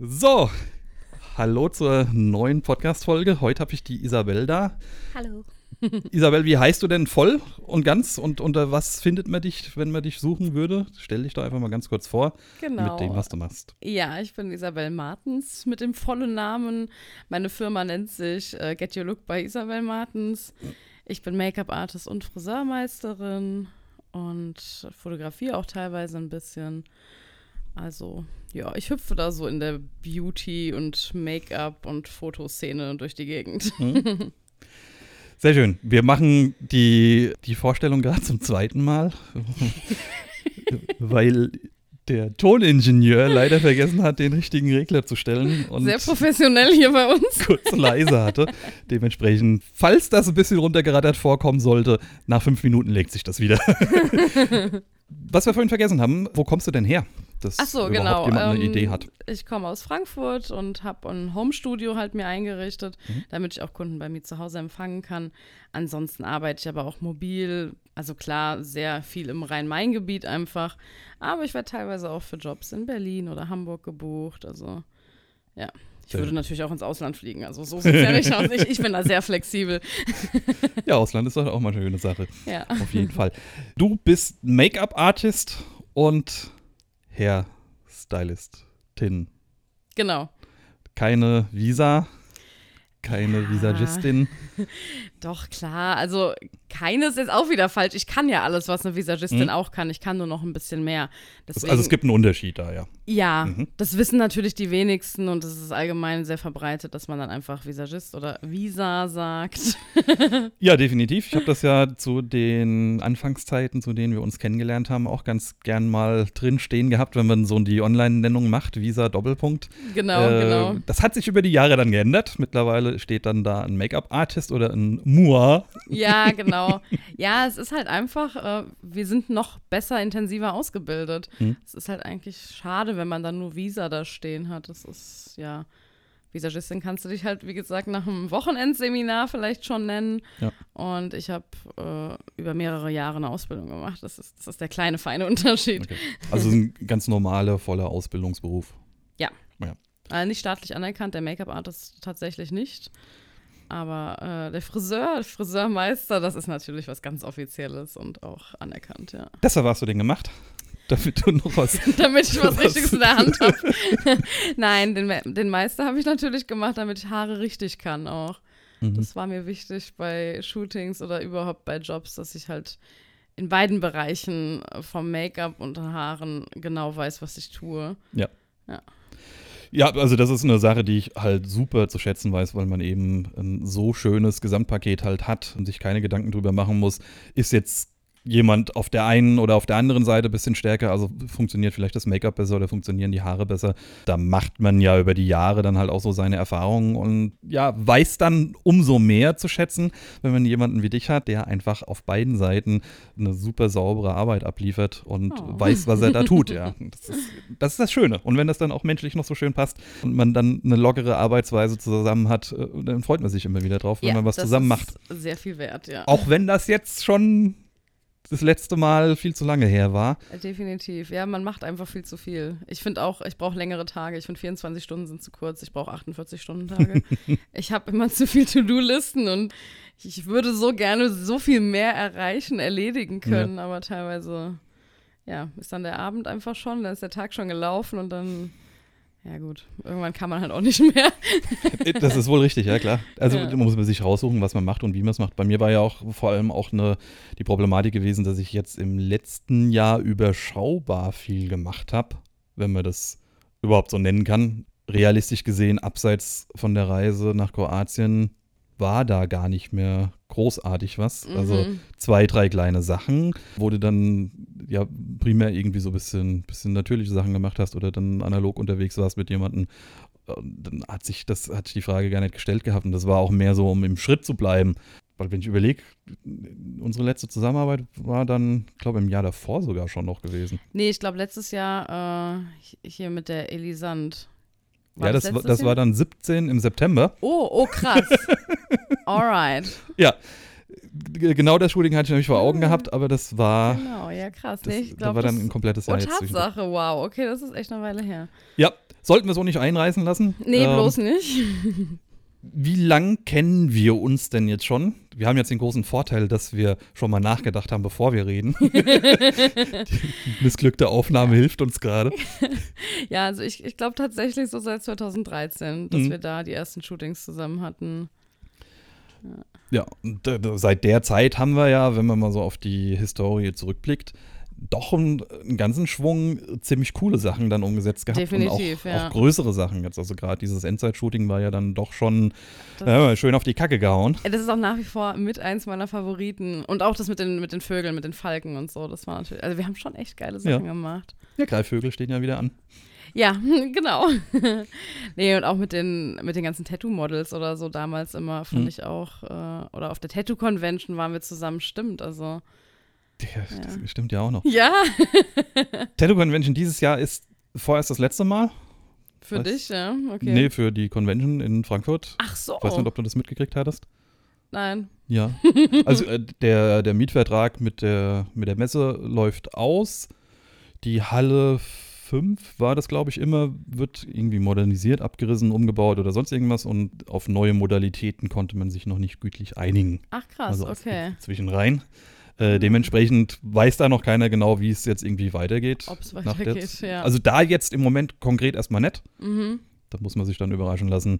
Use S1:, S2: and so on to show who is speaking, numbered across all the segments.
S1: So, hallo zur neuen Podcast-Folge. Heute habe ich die Isabel da.
S2: Hallo.
S1: Isabel, wie heißt du denn voll und ganz und unter was findet man dich, wenn man dich suchen würde? Stell dich doch einfach mal ganz kurz vor
S2: Genau.
S1: mit dem, was du machst.
S2: Ja, ich bin Isabel Martens mit dem vollen Namen. Meine Firma nennt sich äh, Get Your Look bei Isabel Martens. Ich bin Make-up-Artist und Friseurmeisterin und fotografiere auch teilweise ein bisschen. Also, ja, ich hüpfe da so in der Beauty- und Make-up- und Fotoszene durch die Gegend.
S1: Sehr schön. Wir machen die, die Vorstellung gerade zum zweiten Mal, weil der Toningenieur leider vergessen hat, den richtigen Regler zu stellen und
S2: Sehr professionell hier bei uns.
S1: kurz leise hatte. Dementsprechend, falls das ein bisschen runtergerattert vorkommen sollte, nach fünf Minuten legt sich das wieder. Was wir vorhin vergessen haben, wo kommst du denn her? Dass
S2: Ach so, genau.
S1: jemand eine
S2: ähm,
S1: Idee hat.
S2: Ich komme aus Frankfurt und habe ein Homestudio halt mir eingerichtet,
S1: Mhm.
S2: damit ich auch Kunden bei mir zu Hause empfangen kann. Ansonsten arbeite ich aber auch mobil, also klar, sehr viel im Rhein-Main-Gebiet einfach. Aber ich werde teilweise auch für Jobs in Berlin oder Hamburg gebucht. Also ja. Ich würde natürlich auch ins Ausland fliegen. Also so sieht es ja nicht aus. Ich, ich bin da sehr flexibel.
S1: Ja, Ausland ist auch mal eine schöne Sache.
S2: Ja.
S1: Auf jeden Fall. Du bist Make-up-Artist und Hairstylistin.
S2: Genau.
S1: Keine Visa, keine
S2: Ja.
S1: Visagistin.
S2: Doch, klar. Also, keines ist auch wieder falsch. Ich kann ja alles, was eine Visagistin
S1: Mhm.
S2: auch kann. Ich kann nur noch ein bisschen mehr. Deswegen,
S1: Also es gibt einen Unterschied da, ja.
S2: Ja,
S1: Mhm.
S2: das wissen natürlich die wenigsten und es ist allgemein sehr verbreitet, dass man dann einfach Visagist oder Visa sagt.
S1: Ja, definitiv. Ich habe das ja zu den Anfangszeiten, zu denen wir uns kennengelernt haben, auch ganz gern mal drin stehen gehabt, wenn man so die Online-Nennung macht, Visa Doppelpunkt.
S2: Genau,
S1: Äh,
S2: genau.
S1: Das hat sich über die Jahre dann geändert. Mittlerweile steht dann da ein Make-up-Artist oder ein Mua.
S2: Ja, genau. Ja, es ist halt einfach, äh, wir sind noch besser, intensiver ausgebildet.
S1: Hm.
S2: Es ist halt eigentlich schade, wenn man dann nur Visa da stehen hat. Das ist, ja, Visagistin kannst du dich halt, wie gesagt, nach einem Wochenendseminar vielleicht schon nennen.
S1: Ja.
S2: Und ich habe äh, über mehrere Jahre eine Ausbildung gemacht. Das ist, das ist der kleine, feine Unterschied.
S1: Okay. Also ein ganz normaler, voller Ausbildungsberuf.
S2: Äh, nicht staatlich anerkannt, der Make-up-Artist tatsächlich nicht. Aber äh, der Friseur, der Friseurmeister, das ist natürlich was ganz Offizielles und auch anerkannt, ja.
S1: Deshalb hast du den gemacht, damit du noch was.
S2: damit ich was? Richtiges in der Hand habe. Nein, den, den Meister habe ich natürlich gemacht, damit ich Haare richtig kann auch.
S1: Mhm.
S2: Das war mir wichtig bei Shootings oder überhaupt bei Jobs, dass ich halt in beiden Bereichen vom Make-up und Haaren genau weiß, was ich tue.
S1: Ja, also das ist eine Sache, die ich halt super zu schätzen weiß, weil man eben ein so schönes Gesamtpaket halt hat und sich keine Gedanken drüber machen muss, ist jetzt jemand auf der einen oder auf der anderen Seite ein bisschen stärker, also funktioniert vielleicht das Make-up besser oder funktionieren die Haare besser. Da macht man ja über die Jahre dann halt auch so seine Erfahrungen und ja, weiß dann umso mehr zu schätzen, wenn man jemanden wie dich hat, der einfach auf beiden Seiten eine super saubere Arbeit abliefert und
S2: Oh.
S1: weiß, was er da tut, ja. Das ist, das ist das Schöne. Und wenn das dann auch menschlich noch so schön passt und man dann eine lockere Arbeitsweise zusammen hat, äh, dann freut man sich immer wieder drauf, wenn man was zusammen macht.
S2: Sehr viel wert, ja.
S1: Auch wenn das jetzt schon das letzte Mal viel zu lange her war.
S2: Definitiv. Ja, man macht einfach viel zu viel. Ich finde auch, ich brauche längere Tage. Ich finde 24 Stunden sind zu kurz. Ich brauche 48 Stunden Tage. ich habe immer zu viel To-Do-Listen und ich würde so gerne so viel mehr erreichen, erledigen können, aber teilweise, ja, ist dann der Abend einfach schon, dann ist der Tag schon gelaufen und dann, ja gut, irgendwann kann man halt auch nicht mehr.
S1: Das ist wohl richtig, ja klar. Also
S2: Ja.
S1: muss man sich raussuchen, was man macht und wie man es macht. Bei mir war ja auch vor allem auch eine, die Problematik gewesen, dass ich jetzt im letzten Jahr überschaubar viel gemacht habe, wenn man das überhaupt so nennen kann. Realistisch gesehen, abseits von der Reise nach Kroatien war da gar nicht mehr großartig was. Also
S2: Mhm.
S1: zwei, drei kleine Sachen, wo du dann ja primär irgendwie so ein bisschen, bisschen natürliche Sachen gemacht hast oder dann analog unterwegs warst mit jemandem. Und Dann hat sich das, hat sich die Frage gar nicht gestellt gehabt. Und das war auch mehr so, um im Schritt zu bleiben. Weil wenn ich überlege, unsere letzte Zusammenarbeit war dann, glaube im Jahr davor sogar schon noch gewesen.
S2: Nee, ich glaube letztes Jahr äh, hier mit der Elisand.
S1: ja, das, war- das
S2: Jahr?
S1: war dann 17 im September.
S2: Oh, oh krass. Alright.
S1: Ja, G- Genau das Shooting hatte ich nämlich vor Augen gehabt, aber das war,
S2: Genau, ja, krass.
S1: das,
S2: nee, ich
S1: da
S2: glaub,
S1: war dann ein komplettes
S2: Oh,
S1: Jahr zwischen.
S2: Tatsache, wow. Okay, das ist echt eine Weile her.
S1: Ja, sollten wir so nicht einreißen lassen.
S2: Nee,
S1: Ähm,
S2: bloß nicht.
S1: Wie lang kennen wir uns denn jetzt schon? Wir haben jetzt den großen Vorteil, dass wir schon mal nachgedacht haben, bevor wir reden. Die missglückte Aufnahme hilft uns gerade.
S2: Ja, also ich, ich glaube tatsächlich so seit 2013, dass
S1: Mhm.
S2: wir da die ersten Shootings zusammen hatten.
S1: Ja, und äh, seit der Zeit haben wir ja, wenn man mal so auf die Historie zurückblickt, doch einen, einen ganzen Schwung ziemlich coole Sachen dann umgesetzt gehabt.
S2: Definitiv,
S1: und auch,
S2: ja.
S1: auch größere Sachen jetzt. Also gerade dieses Endzeit-Shooting war ja dann doch schon ja, schön auf die Kacke gehauen.
S2: Das ist auch nach wie vor mit eins meiner Favoriten. Und auch das mit den, mit den Vögeln, mit den Falken und so. Das war natürlich. Also wir haben schon echt geile Sachen
S1: Ja.
S2: gemacht.
S1: Ja, Greifvögel stehen ja wieder an.
S2: Ja, genau. nee, und auch mit den, mit den ganzen Tattoo-Models oder so damals immer, fand
S1: Mhm.
S2: ich auch. Äh, oder auf der Tattoo-Convention waren wir zusammen, stimmt. Also.
S1: Ja, Das stimmt ja auch noch.
S2: Ja,
S1: Tattoo Convention dieses Jahr ist vorerst das letzte Mal.
S2: für
S1: Was?
S2: dich, ja. Okay.
S1: Nee, für die Convention in Frankfurt.
S2: Ach so.
S1: Ich weiß nicht, ob du das mitgekriegt hattest.
S2: Nein.
S1: Ja. Also äh, der, der Mietvertrag mit der, mit der Messe läuft aus. Die Halle 5 war das, glaube ich, immer, wird irgendwie modernisiert, abgerissen, umgebaut oder sonst irgendwas und auf neue Modalitäten konnte man sich noch nicht gütlich einigen.
S2: Ach krass,
S1: also
S2: okay.
S1: Zwischenrein. Äh, dementsprechend weiß da noch keiner genau, wie es jetzt irgendwie weitergeht.
S2: Ob es weitergeht, ja.
S1: Also da jetzt im Moment konkret erstmal nicht.
S2: mhm.
S1: Da muss man sich dann überraschen lassen,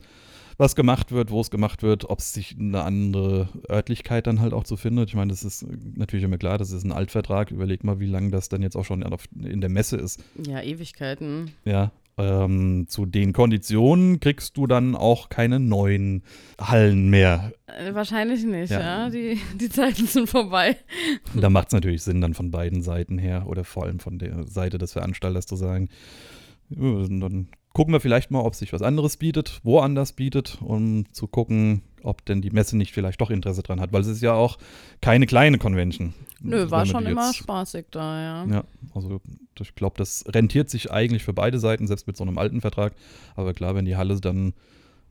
S1: was gemacht wird, wo es gemacht wird, ob es sich eine andere Örtlichkeit dann halt auch zu findet. Ich meine, das ist natürlich immer klar, das ist ein Altvertrag. Überleg mal, wie lange das dann jetzt auch schon in der Messe ist.
S2: Ja, Ewigkeiten.
S1: Ja. Ähm, zu den Konditionen kriegst du dann auch keine neuen Hallen mehr.
S2: Äh, wahrscheinlich nicht,
S1: Ja.
S2: ja. Die, die Zeiten sind vorbei.
S1: Da macht es natürlich Sinn, dann von beiden Seiten her oder vor allem von der Seite des Veranstalters zu sagen, dann gucken wir vielleicht mal, ob sich was anderes bietet, woanders bietet, um zu gucken, ob denn die Messe nicht vielleicht doch Interesse dran hat, weil es ist ja auch keine kleine Convention.
S2: Nö,
S1: Wenn
S2: war schon immer spaßig da, ja.
S1: Ja, also ich glaube, das rentiert sich eigentlich für beide Seiten, selbst mit so einem alten Vertrag. Aber klar, wenn die Halle dann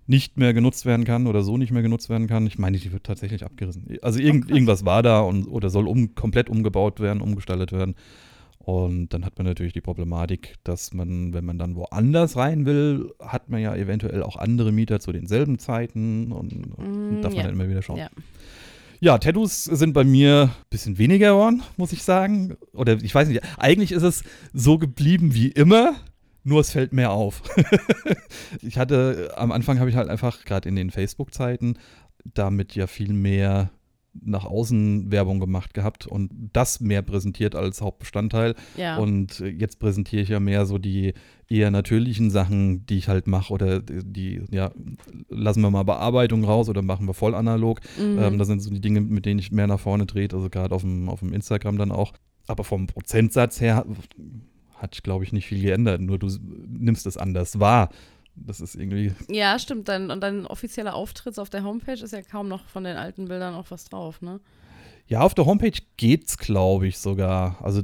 S1: nicht mehr genutzt werden kann oder so nicht mehr genutzt werden kann, ich meine, die wird tatsächlich abgerissen. Also irgend, irgendwas war da und, oder soll um, komplett umgebaut werden, umgestaltet werden. Und dann hat man natürlich die Problematik, dass man, wenn man dann woanders rein will, hat man ja eventuell auch andere Mieter zu denselben Zeiten und, und
S2: Mm,
S1: darf man
S2: ja.
S1: dann immer wieder schauen.
S2: Ja.
S1: Ja, Tattoos sind bei mir ein bisschen weniger geworden, muss ich sagen. Oder ich weiß nicht, eigentlich ist es so geblieben wie immer, nur es fällt mehr auf. ich hatte, am Anfang habe ich halt einfach, gerade in den Facebook-Zeiten, damit ja viel mehr nach außen Werbung gemacht gehabt und das mehr präsentiert als Hauptbestandteil.
S2: Ja.
S1: Und äh, jetzt präsentiere ich ja mehr so die eher natürlichen Sachen, die ich halt mache oder die, ja, lassen wir mal Bearbeitung raus oder machen wir voll analog.
S2: Mhm.
S1: Ähm, das sind so die Dinge, mit denen ich mehr nach vorne drehe, also gerade auf dem, auf dem Instagram dann auch. Aber vom Prozentsatz her hat glaube ich, nicht viel geändert. Nur du nimmst es anders wahr. Das ist irgendwie,
S2: ja, stimmt. Dein, und dein offizieller Auftritt auf der Homepage ist ja kaum noch von den alten Bildern auch was drauf, ne?
S1: ja, auf der Homepage geht's, glaube ich, sogar. Also,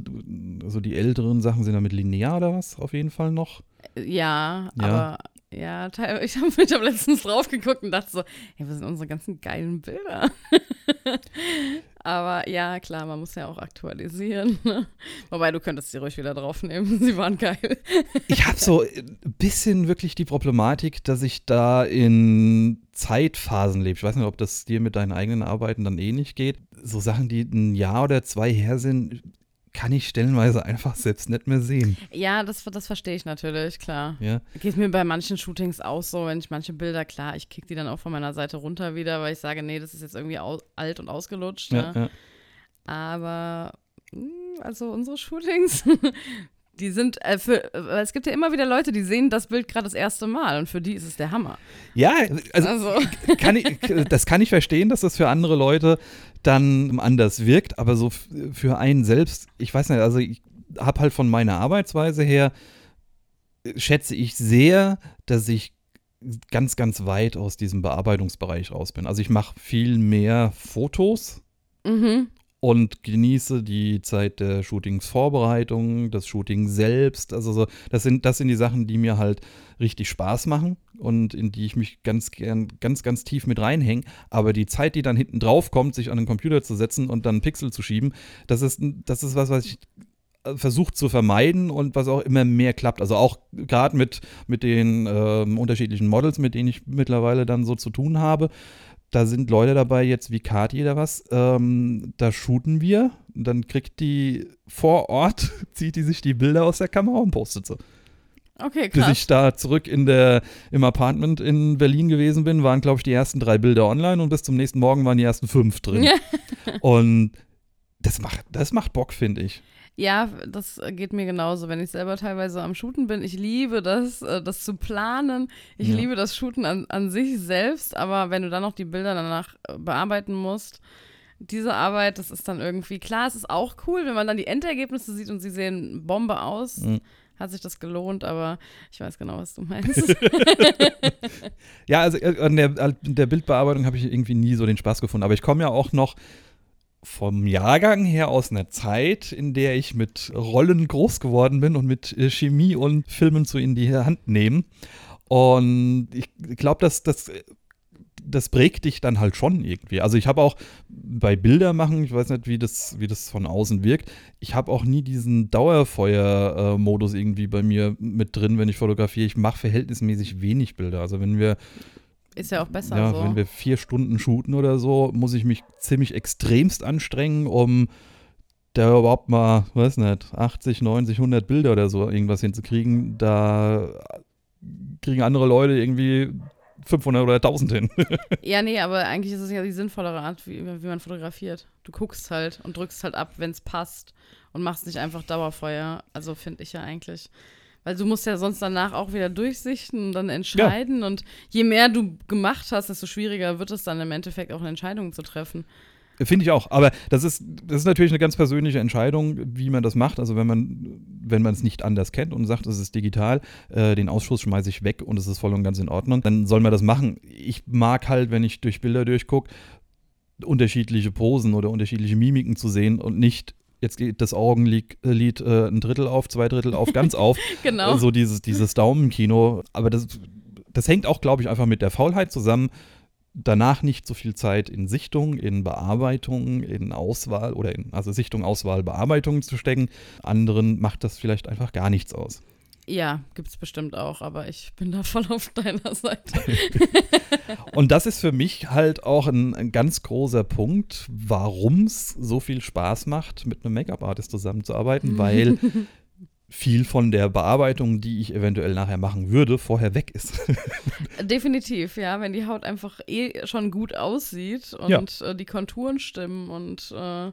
S1: also die älteren Sachen sind da mit linear oder was auf jeden Fall noch.
S2: Äh, Ja,
S1: Ja.
S2: aber ja, teil- ich habe ich hab letztens drauf geguckt und dachte so, hey, was sind unsere ganzen geilen Bilder? aber ja, klar, man muss ja auch aktualisieren. Ne? Wobei, du könntest sie ruhig wieder draufnehmen. Sie waren geil.
S1: Ich habe so ein bisschen wirklich die Problematik, dass ich da in Zeitphasen lebe. Ich weiß nicht, ob das dir mit deinen eigenen Arbeiten dann ähnlich geht. So Sachen, die ein Jahr oder zwei her sind, kann ich stellenweise einfach selbst nicht mehr sehen.
S2: Ja, das, das verstehe ich natürlich, klar.
S1: Ja,
S2: Geht mir bei manchen Shootings auch so, wenn ich manche Bilder, klar, ich kick die dann auch von meiner Seite runter wieder, weil ich sage, nee, das ist jetzt irgendwie alt und ausgelutscht.
S1: ja,
S2: Ne?
S1: ja.
S2: Aber mh, also unsere Shootings, die sind äh, für, äh, es gibt ja immer wieder Leute, die sehen das Bild gerade das erste Mal und für die ist es der Hammer.
S1: ja also
S2: Also,
S1: kann ich, das kann ich verstehen, dass das für andere Leute dann anders wirkt, aber so für einen selbst, ich weiß nicht, also ich habe halt von meiner Arbeitsweise her, schätze ich sehr, dass ich ganz, ganz weit aus diesem Bearbeitungsbereich raus bin. Also ich mache viel mehr Fotos
S2: mhm.
S1: Und genieße die Zeit der Shootingsvorbereitung, das Shooting selbst. Also so, das sind, das sind die Sachen, die mir halt richtig Spaß machen und in die ich mich ganz gern, ganz, ganz tief mit reinhänge. Aber die Zeit, die dann hinten drauf kommt, sich an den Computer zu setzen und dann Pixel zu schieben, das ist, das ist was, was ich äh, versucht zu vermeiden und was auch immer mehr klappt. Also auch gerade mit, mit den ähm, unterschiedlichen Models, mit denen ich mittlerweile dann so zu tun habe da sind Leute dabei, jetzt wie Kati oder was, ähm, da shooten wir, dann kriegt die vor Ort, zieht die sich die Bilder aus der Kamera und postet sie.
S2: Okay, krass.
S1: Bis ich da zurück in der, im Apartment in Berlin gewesen bin, waren, glaube ich, die ersten drei Bilder online und bis zum nächsten Morgen waren die ersten fünf drin. und das macht, das macht Bock, finde ich.
S2: Ja, das geht mir genauso, wenn ich selber teilweise am Shooten bin. Ich liebe das, äh, das zu planen. Ich ja. liebe das Shooten an, an sich selbst, aber wenn du dann noch die Bilder danach äh, bearbeiten musst, diese Arbeit, das ist dann irgendwie, klar, es ist auch cool, wenn man dann die Endergebnisse sieht und sie sehen Bombe aus. Mhm. Hat sich das gelohnt, aber ich weiß genau, was du meinst.
S1: ja, also äh, an der, an der Bildbearbeitung habe ich irgendwie nie so den Spaß gefunden. Aber ich komme ja auch noch vom Jahrgang her aus einer Zeit, in der ich mit Rollen groß geworden bin und mit äh, Chemie und Filmen zu in die Hand nehmen. Und ich glaube, dass das das prägt dich dann halt schon irgendwie. Also ich habe auch bei Bildermachen, ich weiß nicht, wie das, wie das von außen wirkt, ich habe auch nie diesen Dauerfeuer-Modus irgendwie bei mir mit drin, wenn ich fotografiere. Ich mache verhältnismäßig wenig Bilder. Also wenn wir
S2: ist ja auch besser
S1: ja,
S2: so.
S1: Wenn wir vier Stunden shooten oder so, muss ich mich ziemlich extremst anstrengen, um da überhaupt mal, weiß nicht, 80, 90, 100 Bilder oder so irgendwas hinzukriegen. Da kriegen andere Leute irgendwie 500 oder 1000 hin.
S2: ja, nee, aber eigentlich ist es ja die sinnvollere Art, wie, wie man fotografiert. Du guckst halt und drückst halt ab, wenn es passt und machst nicht einfach Dauerfeuer. Also finde ich ja eigentlich. Weil du musst ja sonst danach auch wieder durchsichten und dann entscheiden. Ja. Und je mehr du gemacht hast, desto schwieriger wird es dann im Endeffekt auch eine Entscheidung zu treffen.
S1: Finde ich auch. Aber das ist, das ist natürlich eine ganz persönliche Entscheidung, wie man das macht. Also wenn man, wenn man es nicht anders kennt und sagt, es ist digital, äh, den Ausschuss schmeiße ich weg und es ist voll und ganz in Ordnung, dann soll man das machen. Ich mag halt, wenn ich durch Bilder durchgucke, unterschiedliche Posen oder unterschiedliche Mimiken zu sehen und nicht jetzt geht das Augenlied äh, ein Drittel auf, zwei Drittel auf, ganz auf.
S2: genau.
S1: So dieses, dieses Daumenkino. Aber das, das hängt auch, glaube ich, einfach mit der Faulheit zusammen. Danach nicht so viel Zeit in Sichtung, in Bearbeitung, in Auswahl oder in, also Sichtung, Auswahl, Bearbeitung zu stecken. Anderen macht das vielleicht einfach gar nichts aus.
S2: Ja, gibt es bestimmt auch, aber ich bin da voll auf deiner Seite.
S1: und das ist für mich halt auch ein, ein ganz großer Punkt, warum es so viel Spaß macht, mit einem Make-up-Artist zusammenzuarbeiten, weil viel von der Bearbeitung, die ich eventuell nachher machen würde, vorher weg ist.
S2: Definitiv, ja, wenn die Haut einfach eh schon gut aussieht und ja. äh, die Konturen stimmen und äh,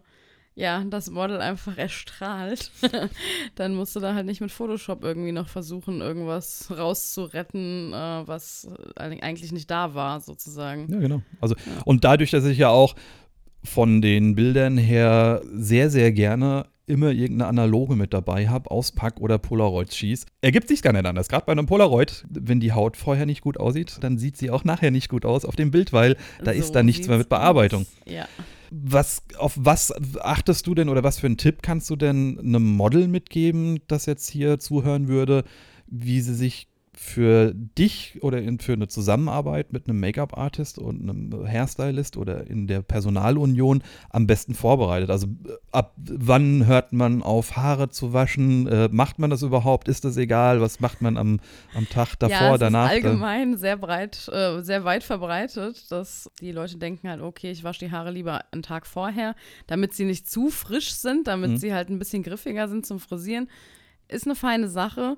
S2: ja, das Model einfach erstrahlt, dann musst du da halt nicht mit Photoshop irgendwie noch versuchen, irgendwas rauszuretten, äh, was eigentlich nicht da war, sozusagen.
S1: Ja, genau. Also, ja. und dadurch, dass ich ja auch von den Bildern her sehr, sehr gerne immer irgendeine Analoge mit dabei habe, aus Pack oder Polaroid schieß. Ergibt sich gar nicht anders. Gerade bei einem Polaroid, wenn die Haut vorher nicht gut aussieht, dann sieht sie auch nachher nicht gut aus auf dem Bild, weil da so ist da nichts mehr mit Bearbeitung.
S2: Aus. Ja.
S1: Was, auf was achtest du denn oder was für einen Tipp kannst du denn einem Model mitgeben, das jetzt hier zuhören würde, wie sie sich für dich oder in, für eine Zusammenarbeit mit einem Make-up-Artist und einem Hairstylist oder in der Personalunion am besten vorbereitet? Also äh, ab wann hört man auf, Haare zu waschen? Äh, macht man das überhaupt? Ist das egal? Was macht man am, am Tag davor, ja, es danach?
S2: Ist allgemein sehr breit, äh, sehr weit verbreitet, dass die Leute denken halt, okay, ich wasche die Haare lieber einen Tag vorher, damit sie nicht zu frisch sind, damit mhm. sie halt ein bisschen griffiger sind zum Frisieren. Ist eine feine Sache.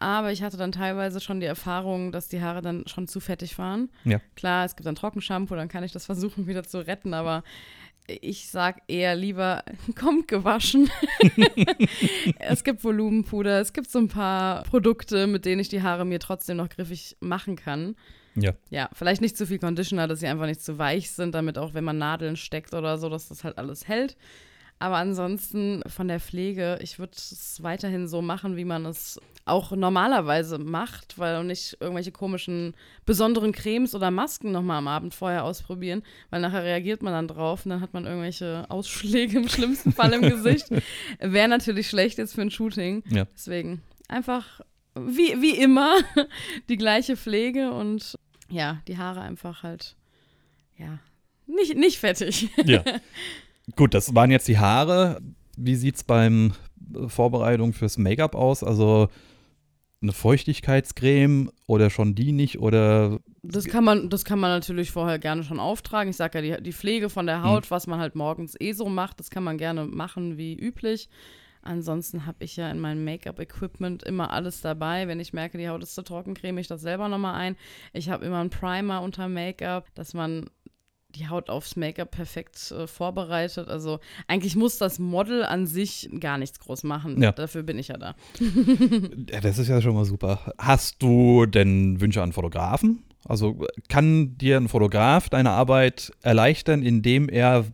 S2: Aber ich hatte dann teilweise schon die Erfahrung, dass die Haare dann schon zu fettig waren.
S1: Ja.
S2: Klar, es gibt dann Trockenshampoo, dann kann ich das versuchen wieder zu retten, aber ich sag eher lieber, kommt gewaschen. es gibt Volumenpuder, es gibt so ein paar Produkte, mit denen ich die Haare mir trotzdem noch griffig machen kann.
S1: Ja.
S2: Ja, vielleicht nicht zu viel Conditioner, dass sie einfach nicht zu weich sind, damit auch wenn man Nadeln steckt oder so, dass das halt alles hält. Aber ansonsten von der Pflege, ich würde es weiterhin so machen, wie man es auch normalerweise macht, weil nicht irgendwelche komischen, besonderen Cremes oder Masken nochmal am Abend vorher ausprobieren, weil nachher reagiert man dann drauf und dann hat man irgendwelche Ausschläge im schlimmsten Fall im Gesicht. Wäre natürlich schlecht jetzt für ein Shooting.
S1: Ja.
S2: Deswegen einfach wie, wie immer die gleiche Pflege und ja, die Haare einfach halt, ja, nicht, nicht fettig.
S1: Ja. Gut, das waren jetzt die Haare. Wie sieht es beim äh, Vorbereitung fürs Make-up aus? Also eine Feuchtigkeitscreme oder schon die nicht oder
S2: Das kann man, das kann man natürlich vorher gerne schon auftragen. Ich sage ja, die, die Pflege von der Haut, was man halt morgens eh so macht, das kann man gerne machen wie üblich. Ansonsten habe ich ja in meinem Make-up-Equipment immer alles dabei. Wenn ich merke, die Haut ist zu trocken, creme ich das selber nochmal ein. Ich habe immer einen Primer unter Make-up, dass man die Haut aufs Make-up perfekt äh, vorbereitet. Also eigentlich muss das Model an sich gar nichts groß machen.
S1: Ja.
S2: Dafür bin ich ja da.
S1: Ja, das ist ja schon mal super. Hast du denn Wünsche an Fotografen? Also kann dir ein Fotograf deine Arbeit erleichtern, indem er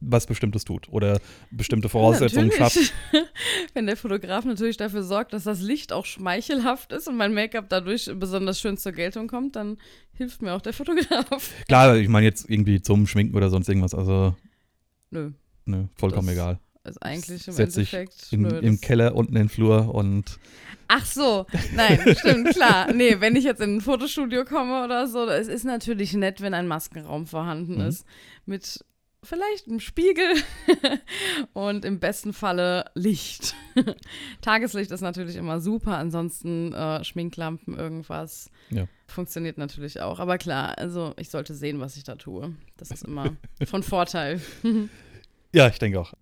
S1: was Bestimmtes tut oder bestimmte Voraussetzungen
S2: Natürlich.
S1: schafft?
S2: Wenn der Fotograf natürlich dafür sorgt, dass das Licht auch schmeichelhaft ist und mein Make-up dadurch besonders schön zur Geltung kommt, dann hilft mir auch der Fotograf.
S1: Klar, ich meine jetzt irgendwie zum Schminken oder sonst irgendwas. Also
S2: Nö,
S1: ne, vollkommen
S2: Das-
S1: egal.
S2: ist eigentlich im
S1: Setz
S2: Endeffekt.
S1: in,
S2: nö,
S1: im Keller unten in den Flur und
S2: Ach so, nein, stimmt, klar. Nee, wenn ich jetzt in ein Fotostudio komme oder so, es ist natürlich nett, wenn ein Maskenraum vorhanden
S1: Mhm.
S2: ist. Mit vielleicht einem Spiegel und im besten Falle Licht. Tageslicht ist natürlich immer super, ansonsten äh, Schminklampen, irgendwas.
S1: Ja.
S2: Funktioniert natürlich auch. Aber klar, also ich sollte sehen, was ich da tue. Das ist immer von Vorteil.
S1: ja, ich denke auch.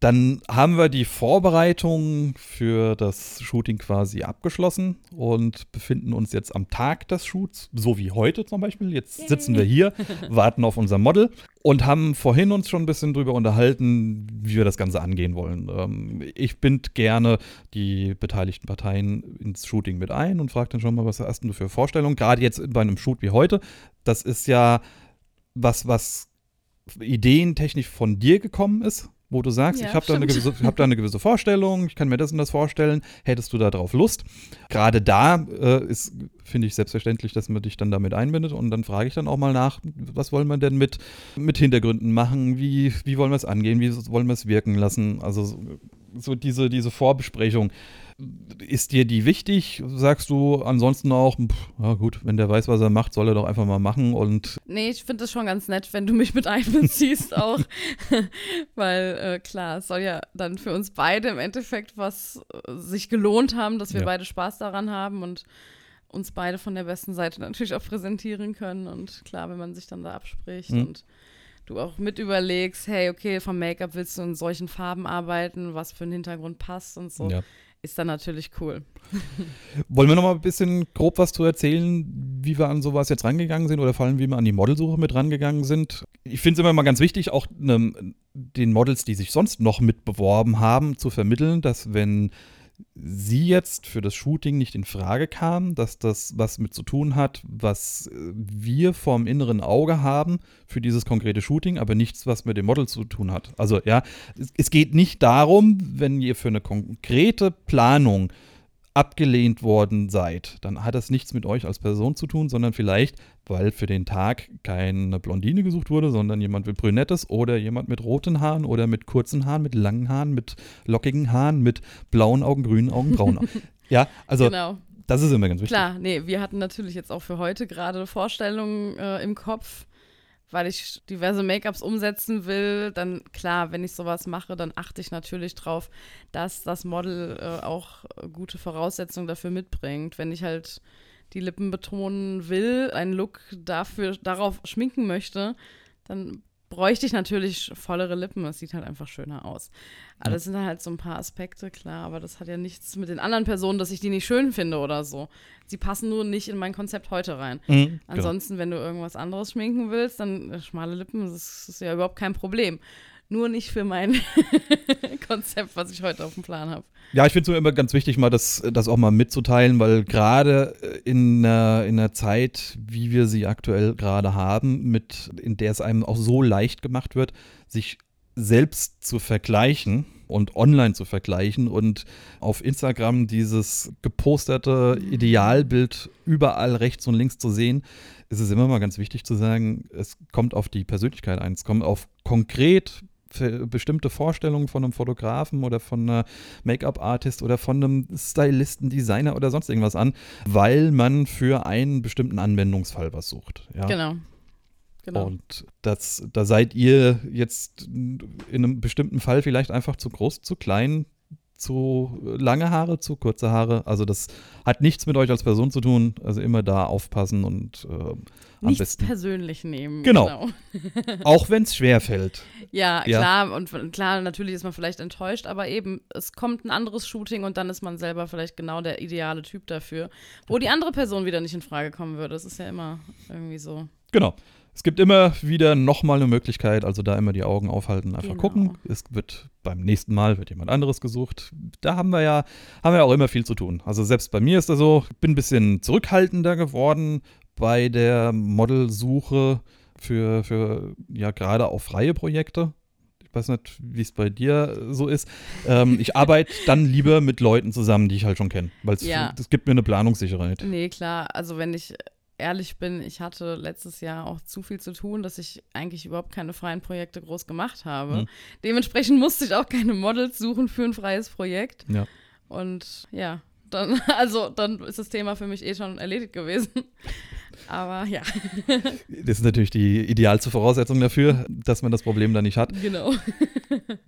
S1: Dann haben wir die Vorbereitung für das Shooting quasi abgeschlossen und befinden uns jetzt am Tag des Shoots, so wie heute zum Beispiel. Jetzt sitzen wir hier, warten auf unser Model und haben vorhin uns schon ein bisschen drüber unterhalten, wie wir das Ganze angehen wollen. Ähm, ich binde gerne die beteiligten Parteien ins Shooting mit ein und frage dann schon mal, was hast du für Vorstellungen? Gerade jetzt bei einem Shoot wie heute, das ist ja was, was ideentechnisch von dir gekommen ist, wo du sagst,
S2: Ja,
S1: ich habe da, eine gewisse- hab da eine gewisse Vorstellung, ich kann mir das und das vorstellen, hättest du da drauf Lust? Gerade da äh, ist, finde ich, selbstverständlich, dass man dich dann damit einbindet. Und dann frage ich dann auch mal nach, was wollen wir denn mit, mit Hintergründen machen, wie, wie wollen wir es angehen, wie wollen wir es wirken lassen, also so, so diese, diese Vorbesprechung. Ist dir die wichtig? Sagst du ansonsten auch, pff, ja gut, wenn der weiß, was er macht, soll er doch einfach mal machen und
S2: Nee, ich finde es schon ganz nett, wenn du mich mit einbeziehst auch. Weil äh, klar, es soll ja dann für uns beide im Endeffekt was äh, sich gelohnt haben, dass wir
S1: Ja.
S2: beide Spaß daran haben und uns beide von der besten Seite natürlich auch präsentieren können. Und klar, wenn man sich dann da abspricht
S1: Mhm.
S2: und du auch mit überlegst, hey, okay, vom Make-up willst du in solchen Farben arbeiten, was für einen Hintergrund passt und so,
S1: ja.
S2: Ist dann natürlich cool.
S1: Wollen wir noch mal ein bisschen grob was zu erzählen, wie wir an sowas jetzt rangegangen sind oder vor allem, wie wir an die Modelsuche mit rangegangen sind? Ich finde es immer mal ganz wichtig, auch ne, den Models, die sich sonst noch mit beworben haben, zu vermitteln, dass wenn sie jetzt für das Shooting nicht in Frage kam, dass das was mit zu tun hat, was äh, wir vorm inneren Auge haben für dieses konkrete Shooting, aber nichts, was mit dem Model zu tun hat. Also ja, es, es geht nicht darum, wenn ihr für eine konkrete Planung abgelehnt worden seid, dann hat das nichts mit euch als Person zu tun, sondern vielleicht, weil für den Tag keine Blondine gesucht wurde, sondern jemand mit Brünettes oder jemand mit roten Haaren oder mit kurzen Haaren, mit langen Haaren, mit lockigen Haaren, mit blauen Augen, grünen Augen, braunen Augen. ja, also
S2: genau.
S1: das ist immer ganz wichtig.
S2: Klar, nee, wir hatten natürlich jetzt auch für heute gerade Vorstellungen äh, im Kopf, weil ich diverse Make-ups umsetzen will. Dann klar, wenn ich sowas mache, dann achte ich natürlich drauf, dass das Model äh, auch gute Voraussetzungen dafür mitbringt. Wenn ich halt die Lippen betonen will, einen Look dafür darauf schminken möchte, dann bräuchte ich natürlich vollere Lippen. Es sieht halt einfach schöner aus. Aber das sind halt so ein paar Aspekte, klar. Aber das hat ja nichts mit den anderen Personen, dass ich die nicht schön finde oder so. Sie passen nur nicht in mein Konzept heute rein.
S1: Mhm, genau.
S2: Ansonsten, wenn du irgendwas anderes schminken willst, dann schmale Lippen, das ist ja überhaupt kein Problem. Nur nicht für mein Konzept, was ich heute auf dem Plan habe.
S1: Ja, ich finde es immer ganz wichtig, mal das, das auch mal mitzuteilen, weil gerade äh, in, einer- in einer Zeit, wie wir sie aktuell gerade haben, mit, in der es einem auch so leicht gemacht wird, sich selbst zu vergleichen und online zu vergleichen und auf Instagram dieses geposterte Idealbild überall rechts und links zu sehen, ist es immer mal ganz wichtig zu sagen, es kommt auf die Persönlichkeit ein, es kommt auf konkret bestimmte Vorstellungen von einem Fotografen oder von einer Make-up-Artist oder von einem Stylisten, Designer oder sonst irgendwas an, weil man für einen bestimmten Anwendungsfall was sucht. Ja?
S2: Genau. Genau.
S1: Und das, da seid ihr jetzt in einem bestimmten Fall vielleicht einfach zu groß, zu klein, zu lange Haare, zu kurze Haare. Also das hat nichts mit euch als Person zu tun. Also immer da aufpassen und äh, am
S2: Nichts
S1: besten.
S2: persönlich nehmen.
S1: Genau. Auch wenn es schwer fällt.
S2: Ja,
S1: Ja.
S2: klar. Und klar, natürlich ist man vielleicht enttäuscht, aber eben, es kommt ein anderes Shooting und dann ist man selber vielleicht genau der ideale Typ dafür, wo die andere Person wieder nicht in Frage kommen würde. Das ist ja immer irgendwie so.
S1: Genau. Es gibt immer wieder nochmal eine Möglichkeit, also da immer die Augen aufhalten, einfach
S2: Genau.
S1: gucken. Es wird beim nächsten Mal wird jemand anderes gesucht. Da haben wir ja, haben wir auch immer viel zu tun. Also selbst bei mir ist das so, ich bin ein bisschen zurückhaltender geworden bei der Modelsuche für, für ja gerade auch freie Projekte. Ich weiß nicht, wie es bei dir so ist. Ähm, ich arbeite dann lieber mit Leuten zusammen, die ich halt schon kenne, weil es
S2: Ja.
S1: gibt mir eine Planungssicherheit.
S2: Nee, klar. Also, wenn ich ehrlich bin, ich hatte letztes Jahr auch zu viel zu tun, dass ich eigentlich überhaupt keine freien Projekte groß gemacht habe.
S1: Hm.
S2: Dementsprechend musste ich auch keine Models suchen für ein freies Projekt.
S1: Ja.
S2: Und ja, dann, also dann ist das Thema für mich eh schon erledigt gewesen. Aber ja,
S1: Das ist natürlich die idealste Voraussetzung dafür, dass man das Problem dann nicht hat.
S2: genau.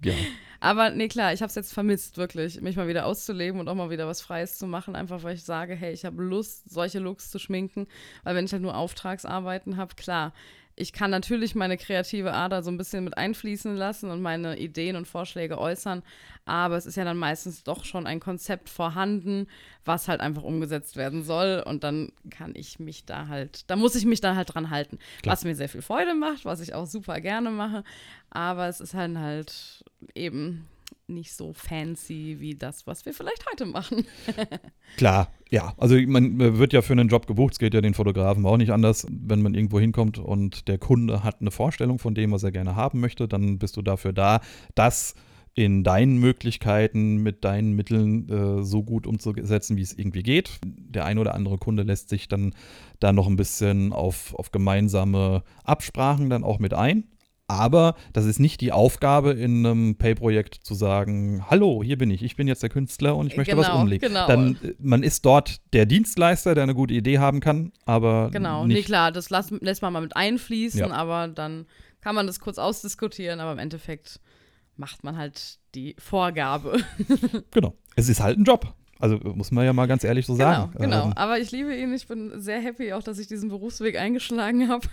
S1: Ja.
S2: Aber nee, klar, ich habe es jetzt vermisst, wirklich, mich mal wieder auszuleben und auch mal wieder was Freies zu machen, einfach weil ich sage, hey, ich habe Lust, solche Looks zu schminken. Weil wenn ich halt nur Auftragsarbeiten habe, klar, ich kann natürlich meine kreative Ader so ein bisschen mit einfließen lassen und meine Ideen und Vorschläge äußern, aber es ist ja dann meistens doch schon ein Konzept vorhanden, was halt einfach umgesetzt werden soll und dann kann ich mich da halt, da muss ich mich da halt dran halten,
S1: Klar.
S2: was mir sehr viel Freude macht, was ich auch super gerne mache, aber es ist halt halt eben nicht so fancy wie das, was wir vielleicht heute machen.
S1: Klar, ja. Also man wird ja für einen Job gebucht, es geht ja den Fotografen auch nicht anders. Wenn man irgendwo hinkommt und der Kunde hat eine Vorstellung von dem, was er gerne haben möchte, dann bist du dafür da, das in deinen Möglichkeiten mit deinen Mitteln äh, so gut umzusetzen, wie es irgendwie geht. Der ein oder andere Kunde lässt sich dann da noch ein bisschen auf, auf gemeinsame Absprachen dann auch mit ein. Aber das ist nicht die Aufgabe in einem Pay-Projekt zu sagen, hallo, hier bin ich, ich bin jetzt der Künstler und ich möchte was
S2: Genau,
S1: umlegen.
S2: genau.
S1: Dann, äh, man ist dort der Dienstleister, der eine gute Idee haben kann, aber
S2: Genau, nee,
S1: nicht,
S2: klar, das lass, lässt man mal mit einfließen,
S1: Ja.
S2: aber dann kann man das kurz ausdiskutieren, aber im Endeffekt macht man halt die Vorgabe.
S1: genau. Es ist halt ein Job. Also muss man ja mal ganz ehrlich so sagen.
S2: Genau, genau.
S1: Ähm,
S2: Aber ich liebe ihn. Ich bin sehr happy auch, dass ich diesen Berufsweg eingeschlagen habe.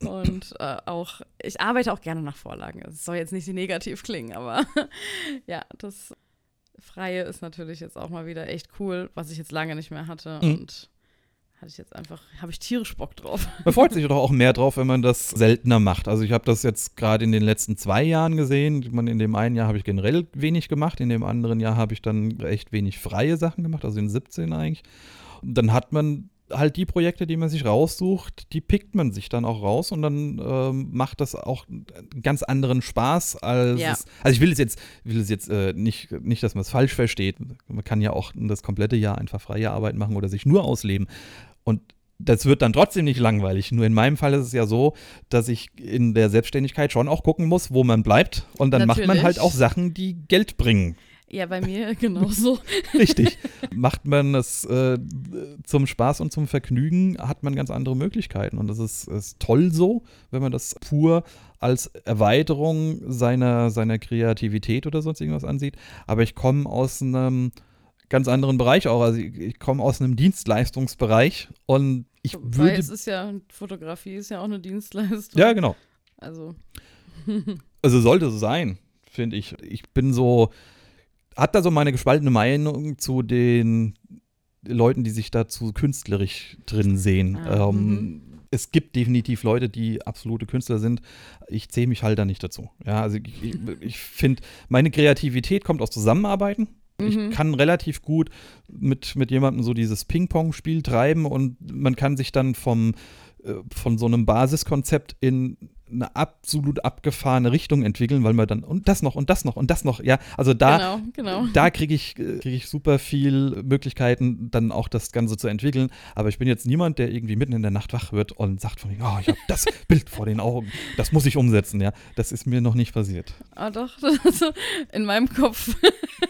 S2: Und äh, auch, ich arbeite auch gerne nach Vorlagen. Es soll jetzt nicht negativ klingen, aber ja, das Freie ist natürlich jetzt auch mal wieder echt cool, was ich jetzt lange nicht mehr hatte.
S1: Mhm.
S2: Und hatte ich jetzt einfach, habe ich tierisch Bock drauf.
S1: Man freut sich doch auch mehr drauf, wenn man das seltener macht. Also ich habe das jetzt gerade in den letzten zwei Jahren gesehen. Meine, in dem einen Jahr habe ich generell wenig gemacht, in dem anderen Jahr habe ich dann echt wenig freie Sachen gemacht, also in 17 eigentlich. Und dann hat man halt die Projekte, die man sich raussucht, die pickt man sich dann auch raus und dann ähm, macht das auch einen ganz anderen Spaß als
S2: Ja.
S1: es, also ich will es jetzt will es jetzt äh, nicht nicht, dass man es falsch versteht. Man kann ja auch das komplette Jahr einfach freie Arbeit machen oder sich nur ausleben und das wird dann trotzdem nicht langweilig. Nur in meinem Fall ist es ja so, dass ich in der Selbstständigkeit schon auch gucken muss, wo man bleibt. Und dann macht man
S2: Natürlich.
S1: halt auch Sachen, die Geld bringen.
S2: Ja, bei mir genauso.
S1: Richtig. Macht man das äh, zum Spaß und zum Vergnügen, hat man ganz andere Möglichkeiten. Und das ist, ist toll so, wenn man das pur als Erweiterung seiner, seiner Kreativität oder sonst irgendwas ansieht. Aber ich komme aus einem ganz anderen Bereich auch. Also ich, ich komme aus einem Dienstleistungsbereich und ich
S2: Weil
S1: würde.
S2: es ist ja, Fotografie ist ja auch eine Dienstleistung.
S1: Ja, genau.
S2: Also,
S1: Also sollte so sein, finde ich. Ich bin so, hat da so meine gespaltene Meinung zu den Leuten, die sich dazu künstlerisch drin sehen.
S2: Ah,
S1: ähm,
S2: mhm.
S1: Es gibt definitiv Leute, die absolute Künstler sind. Ich zähle mich halt da nicht dazu. Ja, also ich, ich finde, meine Kreativität kommt aus Zusammenarbeiten. Ich
S2: Mhm.
S1: kann relativ gut mit, mit jemandem so dieses Ping-Pong-Spiel treiben und man kann sich dann vom, äh, von so einem Basiskonzept in eine absolut abgefahrene Richtung entwickeln, weil wir dann und das noch und das noch und das noch, ja, also da,
S2: Genau, genau.
S1: da kriege ich, krieg ich super viel Möglichkeiten, dann auch das Ganze zu entwickeln. Aber ich bin jetzt niemand, der irgendwie mitten in der Nacht wach wird und sagt von mir, oh, ich habe das Bild vor den Augen, das muss ich umsetzen, ja. Das ist mir noch nicht passiert.
S2: Ah, doch. Also in meinem Kopf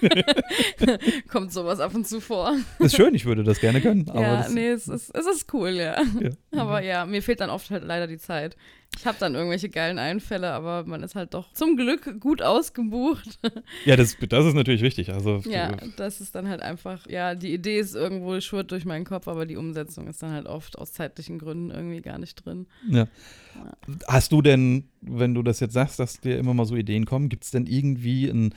S2: kommt sowas ab und zu vor.
S1: Ist schön, ich würde das gerne können.
S2: Ja, nee, es ist, es ist cool, ja.
S1: ja.
S2: Aber ja, mir fehlt dann oft halt leider die Zeit. Ich habe dann irgendwelche geilen Einfälle, aber man ist halt doch zum Glück gut ausgebucht.
S1: ja das, das ist natürlich wichtig. Also,
S2: ja, das ist dann halt einfach, ja, die Idee ist irgendwo schwirrt durch meinen Kopf, aber die Umsetzung ist dann halt oft aus zeitlichen Gründen irgendwie gar nicht drin.
S1: Ja. Hast du denn, wenn du das jetzt sagst, dass dir immer mal so Ideen kommen, gibt es denn irgendwie ein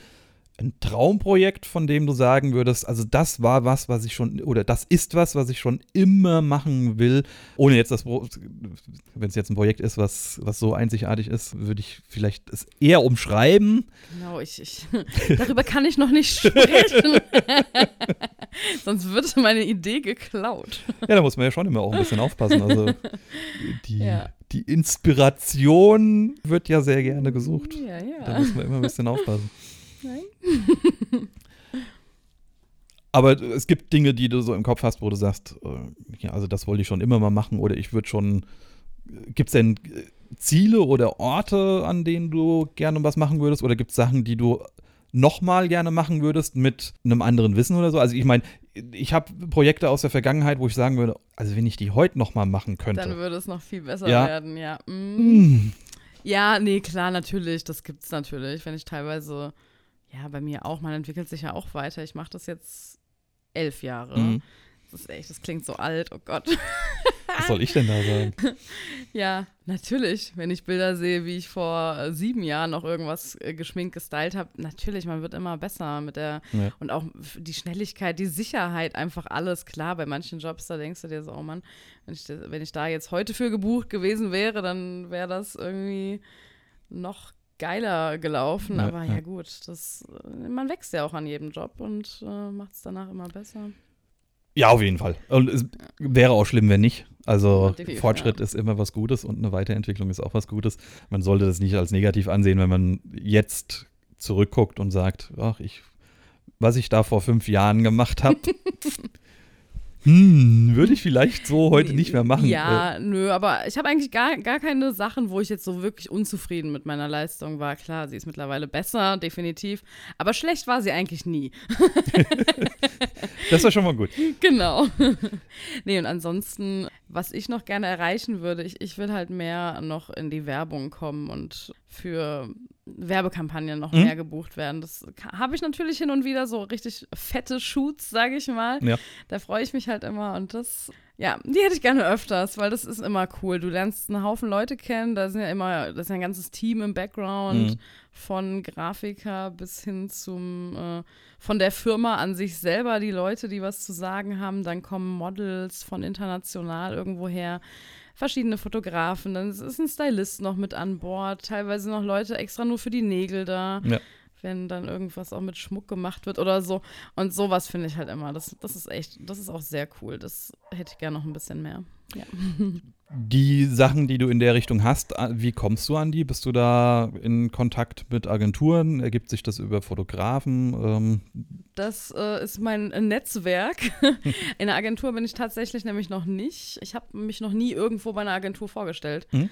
S1: ein Traumprojekt, von dem du sagen würdest, also das war was, was ich schon, oder das ist was, was ich schon immer machen will, ohne jetzt das, wenn es jetzt ein Projekt ist, was, was so einzigartig ist, würde ich vielleicht es eher umschreiben.
S2: Genau, ich, ich darüber kann ich noch nicht sprechen. Sonst wird meine Idee geklaut.
S1: Ja, da muss man ja schon immer auch ein bisschen aufpassen. Also die, ja. die Inspiration wird ja sehr gerne gesucht.
S2: Ja, ja.
S1: Da muss man immer ein bisschen aufpassen.
S2: Nein.
S1: Aber es gibt Dinge, die du so im Kopf hast, wo du sagst, äh, ja, also das wollte ich schon immer mal machen oder ich würde schon. Gibt es denn Ziele oder Orte, an denen du gerne was machen würdest? Oder gibt es Sachen, die du nochmal gerne machen würdest mit einem anderen Wissen oder so? Also ich meine, ich habe Projekte aus der Vergangenheit, wo ich sagen würde, also wenn ich die heute nochmal machen könnte.
S2: Dann würde es noch viel besser
S1: Ja.
S2: werden, ja. Mm.
S1: Mm.
S2: Ja, nee, klar, natürlich. Das gibt es natürlich. Wenn ich teilweise, ja, bei mir auch, man entwickelt sich ja auch weiter. Ich mache das jetzt elf Jahre.
S1: Mhm.
S2: Das ist echt, das klingt so alt, oh Gott.
S1: Was soll ich denn da sagen?
S2: Ja, natürlich. Wenn ich Bilder sehe, wie ich vor äh, sieben Jahren noch irgendwas äh, geschminkt, gestylt habe, natürlich, man wird immer besser mit der
S1: Ja.
S2: und auch die Schnelligkeit, die Sicherheit, einfach alles klar. Bei manchen Jobs, da denkst du dir so, oh Mann, wenn ich, wenn ich da jetzt heute für gebucht gewesen wäre, dann wäre das irgendwie noch geiler gelaufen.
S1: Ja,
S2: Aber ja,
S1: ja.
S2: gut, das, äh, man wächst ja auch an jedem Job und äh, macht es danach immer besser.
S1: Ja, auf jeden Fall. Und es wäre auch schlimm, wenn nicht. Also
S2: Definitiv,
S1: Fortschritt
S2: ja.
S1: ist immer was Gutes und eine Weiterentwicklung ist auch was Gutes. Man sollte das nicht als negativ ansehen, wenn man jetzt zurückguckt und sagt, ach, ich, was ich da vor fünf Jahren gemacht habe, hm, würde ich vielleicht so heute nicht mehr machen. Äh,
S2: Ja, nö, aber ich habe eigentlich gar, gar keine Sachen, wo ich jetzt so wirklich unzufrieden mit meiner Leistung war. Klar, sie ist mittlerweile besser, definitiv. Aber schlecht war sie eigentlich nie.
S1: das war schon mal gut.
S2: genau. nee, und ansonsten, was ich noch gerne erreichen würde, ich, ich will halt mehr noch in die Werbung kommen und für Werbekampagnen noch
S1: Mhm.
S2: mehr gebucht werden. Das habe ich natürlich hin und wieder so richtig fette Shoots, sage ich mal.
S1: Ja.
S2: Da freue ich mich halt immer und das, ja, die hätte ich gerne öfters, weil das ist immer cool. Du lernst einen Haufen Leute kennen, da sind ja immer, das ist ja ein ganzes Team im Background,
S1: Mhm.
S2: von Grafiker bis hin zum, äh, von der Firma an sich selber, die Leute, die was zu sagen haben, dann kommen Models von international irgendwo her. Verschiedene Fotografen, dann ist ein Stylist noch mit an Bord, teilweise noch Leute extra nur für die Nägel da
S1: Ja.
S2: wenn dann irgendwas auch mit Schmuck gemacht wird oder so. Und sowas finde ich halt immer. Das, das ist echt, das ist auch sehr cool. Das hätte ich gerne noch ein bisschen mehr. Ja.
S1: Die Sachen, die du in der Richtung hast, wie kommst du an die? Bist du da in Kontakt mit Agenturen? Ergibt sich das über Fotografen? Ähm,
S2: Das äh, ist mein äh, Netzwerk. In der Agentur bin ich tatsächlich nämlich noch nicht. Ich habe mich noch nie irgendwo bei einer Agentur vorgestellt.
S1: Mhm.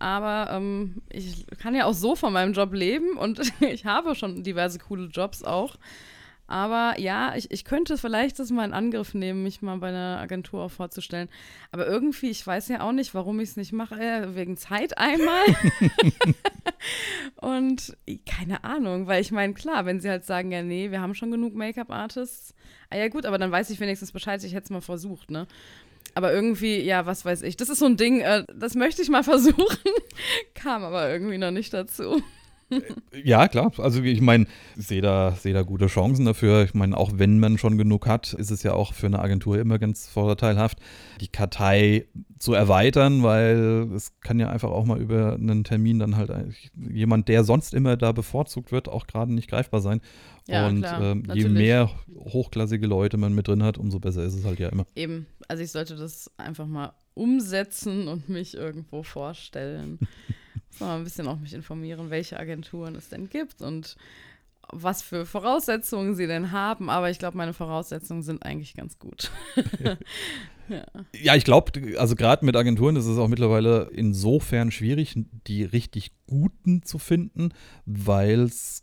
S2: Aber ähm, ich kann ja auch so von meinem Job leben und ich habe schon diverse coole Jobs auch. Aber ja, ich, ich könnte vielleicht das mal in Angriff nehmen, mich mal bei einer Agentur auch vorzustellen. Aber irgendwie, ich weiß ja auch nicht, warum ich es nicht mache. Äh, wegen Zeit einmal. Und keine Ahnung, weil ich meine, klar, wenn sie halt sagen, ja, nee, wir haben schon genug Make-up-Artists, ah ja gut, aber dann weiß ich wenigstens Bescheid, ich hätte es mal versucht, ne? Aber irgendwie, ja, was weiß ich, das ist so ein Ding, äh, das möchte ich mal versuchen, kam aber irgendwie noch nicht dazu.
S1: Ja, klar. Also ich meine, ich sehe da, sehe da gute Chancen dafür. Ich meine, auch wenn man schon genug hat, ist es ja auch für eine Agentur immer ganz vorteilhaft, die Kartei zu erweitern, weil es kann ja einfach auch mal über einen Termin dann halt jemand, der sonst immer da bevorzugt wird, auch gerade nicht greifbar sein.
S2: Ja,
S1: Und
S2: klar,
S1: ähm, je mehr hochklassige Leute man mit drin hat, umso besser ist es halt ja immer.
S2: Eben, also ich sollte das einfach mal umsetzen und mich irgendwo vorstellen. So, ein bisschen auch mich informieren, welche Agenturen es denn gibt und was für Voraussetzungen sie denn haben. Aber ich glaube, meine Voraussetzungen sind eigentlich ganz gut.
S1: ja. ja, ich glaube, also gerade mit Agenturen ist es auch mittlerweile insofern schwierig, die richtig guten zu finden, weil es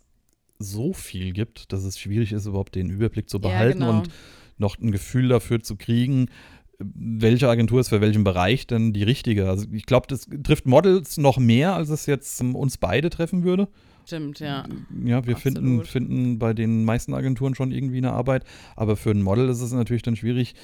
S1: so viel gibt, dass es schwierig ist, überhaupt den Überblick zu behalten ja, genau. und noch ein Gefühl dafür zu kriegen, welche Agentur ist für welchen Bereich denn die richtige. Also ich glaube, das trifft Models noch mehr, als es jetzt uns beide treffen würde.
S2: Stimmt, ja.
S1: Ja, wir finden, finden bei den meisten Agenturen schon irgendwie eine Arbeit, aber für ein Model ist es natürlich dann schwierig.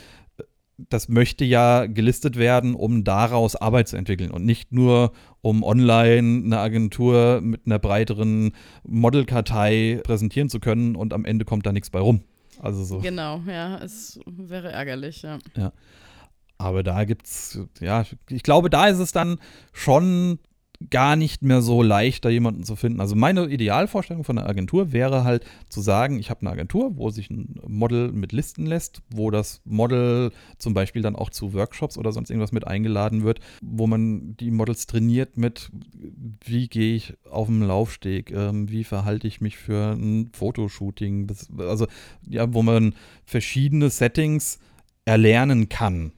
S1: Das möchte ja gelistet werden, um daraus Arbeit zu entwickeln und nicht nur, um online eine Agentur mit einer breiteren Modelkartei präsentieren zu können und am Ende kommt da nichts bei rum. Also so.
S2: Genau, ja, es wäre ärgerlich, ja.
S1: Ja. Aber da gibt's, ja, ich glaube, da ist es dann schon gar nicht mehr so leicht, da jemanden zu finden. Also meine Idealvorstellung von einer Agentur wäre halt zu sagen, ich habe eine Agentur, wo sich ein Model mit listen lässt, wo das Model zum Beispiel dann auch zu Workshops oder sonst irgendwas mit eingeladen wird, wo man die Models trainiert mit, wie gehe ich auf dem Laufsteg, ähm, wie verhalte ich mich für ein Fotoshooting, also ja, wo man verschiedene Settings erlernen kann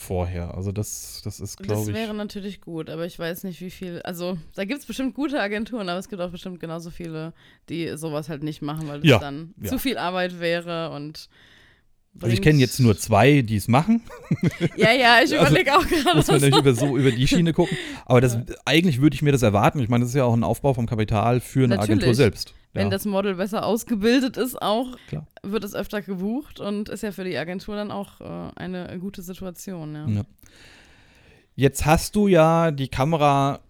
S1: vorher. Also das, das ist, glaube ich.
S2: Das wäre natürlich gut, aber ich weiß nicht, wie viel. Also da gibt es bestimmt gute Agenturen, aber es gibt auch bestimmt genauso viele, die sowas halt nicht machen, weil das ja, dann ja. zu viel Arbeit wäre und.
S1: Also ich kenne jetzt nur zwei, die es machen.
S2: Ja, ja, ich überlege also, auch gerade.
S1: Muss man natürlich über, so, über die Schiene gucken. Aber das, ja. eigentlich würde ich mir das erwarten. Ich meine, das ist ja auch ein Aufbau vom Kapital für eine natürlich. Agentur selbst.
S2: Wenn ja. das Model besser ausgebildet ist, auch Klar. wird es öfter gebucht und ist ja für die Agentur dann auch äh, eine gute Situation. Ja.
S1: Jetzt hast du ja die Kamera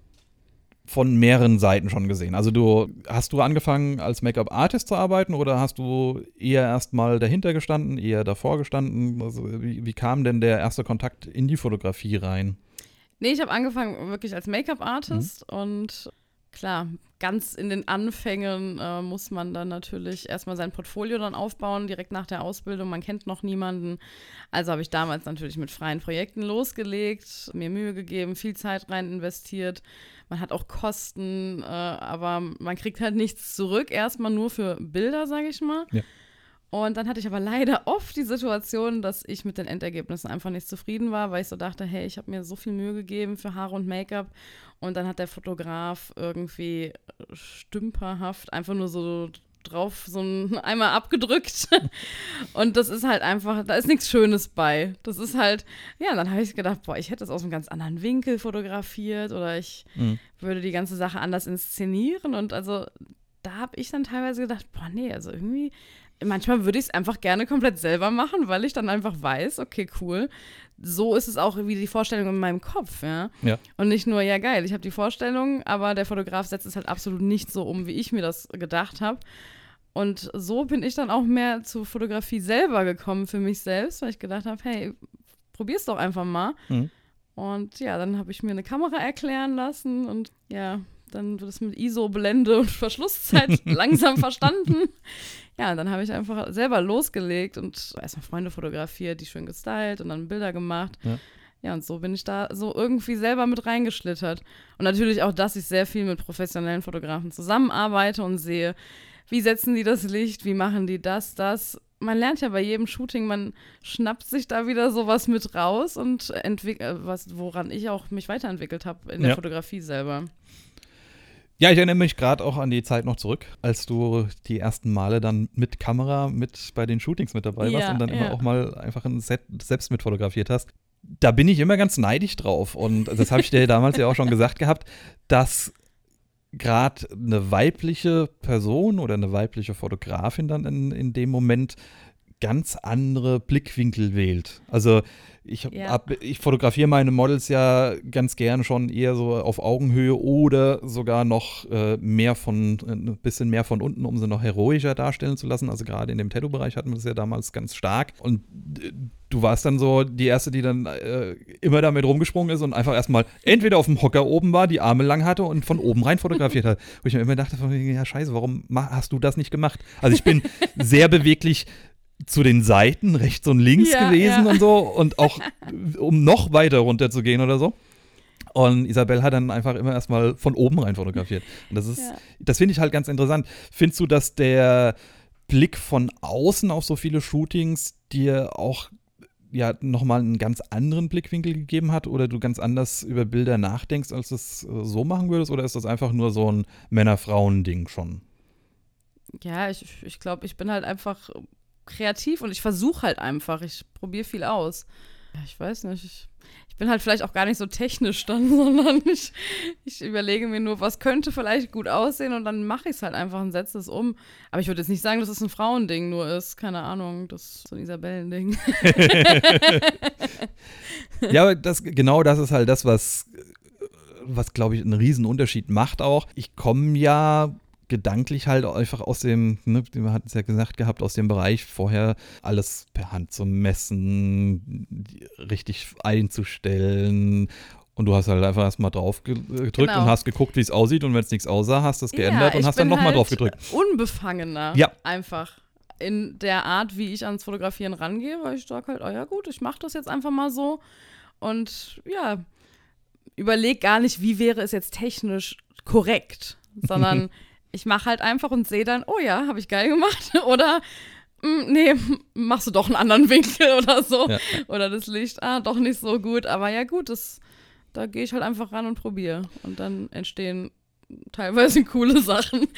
S1: von mehreren Seiten schon gesehen. Also du hast du angefangen als Make-up-Artist zu arbeiten oder hast du eher erstmal dahinter gestanden, eher davor gestanden? Also wie, wie kam denn der erste Kontakt in die Fotografie rein?
S2: Nee, ich habe angefangen wirklich als Make-up-Artist mhm. und klar, ganz in den Anfängen äh, muss man dann natürlich erstmal sein Portfolio dann aufbauen, direkt nach der Ausbildung. Man kennt noch niemanden. Also habe ich damals natürlich mit freien Projekten losgelegt, mir Mühe gegeben, viel Zeit rein investiert. Man hat auch Kosten, äh, aber man kriegt halt nichts zurück. Erstmal nur für Bilder, sage ich mal. Ja. Und dann hatte ich aber leider oft die Situation, dass ich mit den Endergebnissen einfach nicht zufrieden war, weil ich so dachte, hey, ich habe mir so viel Mühe gegeben für Haare und Make-up und dann hat der Fotograf irgendwie stümperhaft einfach nur so drauf so ein einmal abgedrückt und das ist halt einfach, da ist nichts Schönes bei. Das ist halt, ja, dann habe ich gedacht, boah, ich hätte das aus einem ganz anderen Winkel fotografiert oder ich mhm. würde die ganze Sache anders inszenieren und also da habe ich dann teilweise gedacht, boah, nee, also irgendwie manchmal würde ich es einfach gerne komplett selber machen, weil ich dann einfach weiß, okay, cool. So ist es auch wie die Vorstellung in meinem Kopf, ja.
S1: ja.
S2: Und nicht nur, ja geil, ich habe die Vorstellung, aber der Fotograf setzt es halt absolut nicht so um, wie ich mir das gedacht habe. Und so bin ich dann auch mehr zur Fotografie selber gekommen für mich selbst, weil ich gedacht habe, hey, probier's doch einfach mal. Mhm. Und ja, dann habe ich mir eine Kamera erklären lassen und ja, dann wird es mit ISO-Blende und Verschlusszeit langsam verstanden. Ja, dann habe ich einfach selber losgelegt und erstmal Freunde fotografiert, die schön gestylt und dann Bilder gemacht. Ja. Ja, und so bin ich da so irgendwie selber mit reingeschlittert. Und natürlich auch, dass ich sehr viel mit professionellen Fotografen zusammenarbeite und sehe, wie setzen die das Licht, wie machen die das, das. Man lernt ja bei jedem Shooting, man schnappt sich da wieder sowas mit raus und entwickelt, was, woran ich auch mich weiterentwickelt habe in der ja. Fotografie selber.
S1: Ja, ich erinnere mich gerade auch an die Zeit noch zurück, als du die ersten Male dann mit Kamera mit bei den Shootings mit dabei warst ja, und dann ja. immer auch mal einfach ein Set selbst mit fotografiert hast. Da bin ich immer ganz neidisch drauf und das habe ich dir damals ja auch schon gesagt gehabt, dass gerade eine weibliche Person oder eine weibliche Fotografin dann in, in dem Moment ganz andere Blickwinkel wählt. Also ich, ja. ich fotografiere meine Models ja ganz gern schon eher so auf Augenhöhe oder sogar noch äh, mehr von, äh, ein bisschen mehr von unten, um sie noch heroischer darstellen zu lassen. Also gerade in dem Tattoo-Bereich hatten wir das ja damals ganz stark. Und äh, du warst dann so die Erste, die dann äh, immer damit rumgesprungen ist und einfach erstmal entweder auf dem Hocker oben war, die Arme lang hatte und von oben rein fotografiert hat. Wo ich mir immer dachte, ja scheiße, warum hast du das nicht gemacht? Also ich bin sehr beweglich zu den Seiten, rechts und links ja, gewesen ja. und so. Und auch, um noch weiter runter zu gehen oder so. Und Isabel hat dann einfach immer erstmal von oben rein fotografiert. Und das ist,
S2: Ja.
S1: das finde ich halt ganz interessant. Findest du, dass der Blick von außen auf so viele Shootings dir auch ja nochmal einen ganz anderen Blickwinkel gegeben hat oder du ganz anders über Bilder nachdenkst, als du es äh, so machen würdest? Oder ist das einfach nur so ein Männer-Frauen-Ding schon?
S2: Ja, ich, ich glaube, ich bin halt einfach kreativ und ich versuche halt einfach. Ich probiere viel aus. Ja, ich weiß nicht. Ich, ich bin halt vielleicht auch gar nicht so technisch dann, sondern ich, ich überlege mir nur, was könnte vielleicht gut aussehen und dann mache ich es halt einfach und setze es um. Aber ich würde jetzt nicht sagen, dass es ein Frauending nur ist. Keine Ahnung, das ist so ein Isabellending.
S1: Ja, das, genau das ist halt das, was, was glaube ich, einen Unterschied macht auch. Ich komme ja gedanklich halt einfach aus dem, ne, wir hatten es ja gesagt gehabt, aus dem Bereich vorher alles per Hand zu messen, richtig einzustellen. Und du hast halt einfach erstmal drauf ge- gedrückt
S2: Genau.
S1: und hast geguckt, wie es aussieht. Und wenn es nichts aussah, hast du es geändert
S2: Ja,
S1: und hast dann nochmal
S2: halt
S1: drauf gedrückt.
S2: Unbefangener.
S1: Ja.
S2: Einfach. In der Art, wie ich ans Fotografieren rangehe, weil ich sage halt, oh ja gut, ich mache das jetzt einfach mal so. Und ja, überleg gar nicht, wie wäre es jetzt technisch korrekt, sondern ich mache halt einfach und sehe dann, oh ja, habe ich geil gemacht. Oder mm, nee, machst du doch einen anderen Winkel oder so.
S1: Ja.
S2: Oder das Licht, ah, doch nicht so gut. Aber ja gut, das, da gehe ich halt einfach ran und probiere. Und dann entstehen teilweise coole Sachen.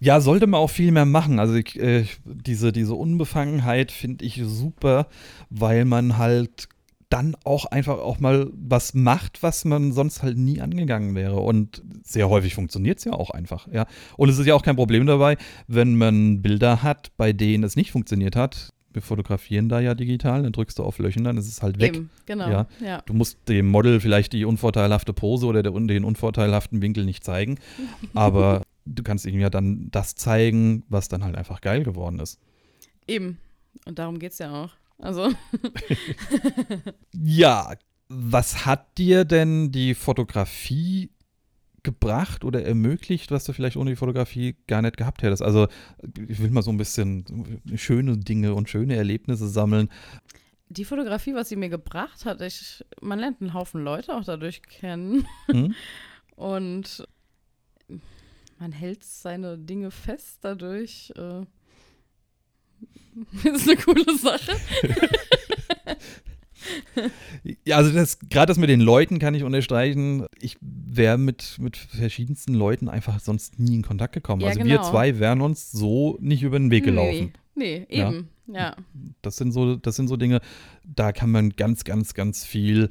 S1: Ja, sollte man auch viel mehr machen. Also ich, äh, diese, diese Unbefangenheit finde ich super, weil man halt dann auch einfach auch mal was macht, was man sonst halt nie angegangen wäre. Und sehr häufig funktioniert es ja auch einfach, ja. Und es ist ja auch kein Problem dabei, wenn man Bilder hat, bei denen es nicht funktioniert hat. Wir fotografieren da ja digital, dann drückst du auf Löschen, dann ist es halt weg.
S2: Eben, genau.
S1: Ja.
S2: Ja.
S1: Du musst dem Model vielleicht die unvorteilhafte Pose oder der, den unvorteilhaften Winkel nicht zeigen, aber du kannst ihm ja dann das zeigen, was dann halt einfach geil geworden ist.
S2: Eben. Und darum geht es ja auch. Also,
S1: Ja, was hat dir denn die Fotografie gebracht oder ermöglicht, was du vielleicht ohne die Fotografie gar nicht gehabt hättest? Also ich will mal so ein bisschen schöne Dinge und schöne Erlebnisse sammeln.
S2: die Fotografie, was sie mir gebracht hat, ich, man lernt einen Haufen Leute auch dadurch kennen.
S1: Hm?
S2: Und man hält seine Dinge fest dadurch. Äh, ist eine coole Sache.
S1: Ja, also das gerade das mit den Leuten kann ich unterstreichen. Ich wäre mit, mit verschiedensten Leuten einfach sonst nie in Kontakt gekommen.
S2: Ja,
S1: also wir
S2: genau.
S1: zwei wären uns so nicht über den Weg gelaufen.
S2: Nee, nee eben. Ja.
S1: Das sind so, das sind so Dinge, da kann man ganz, ganz, ganz viel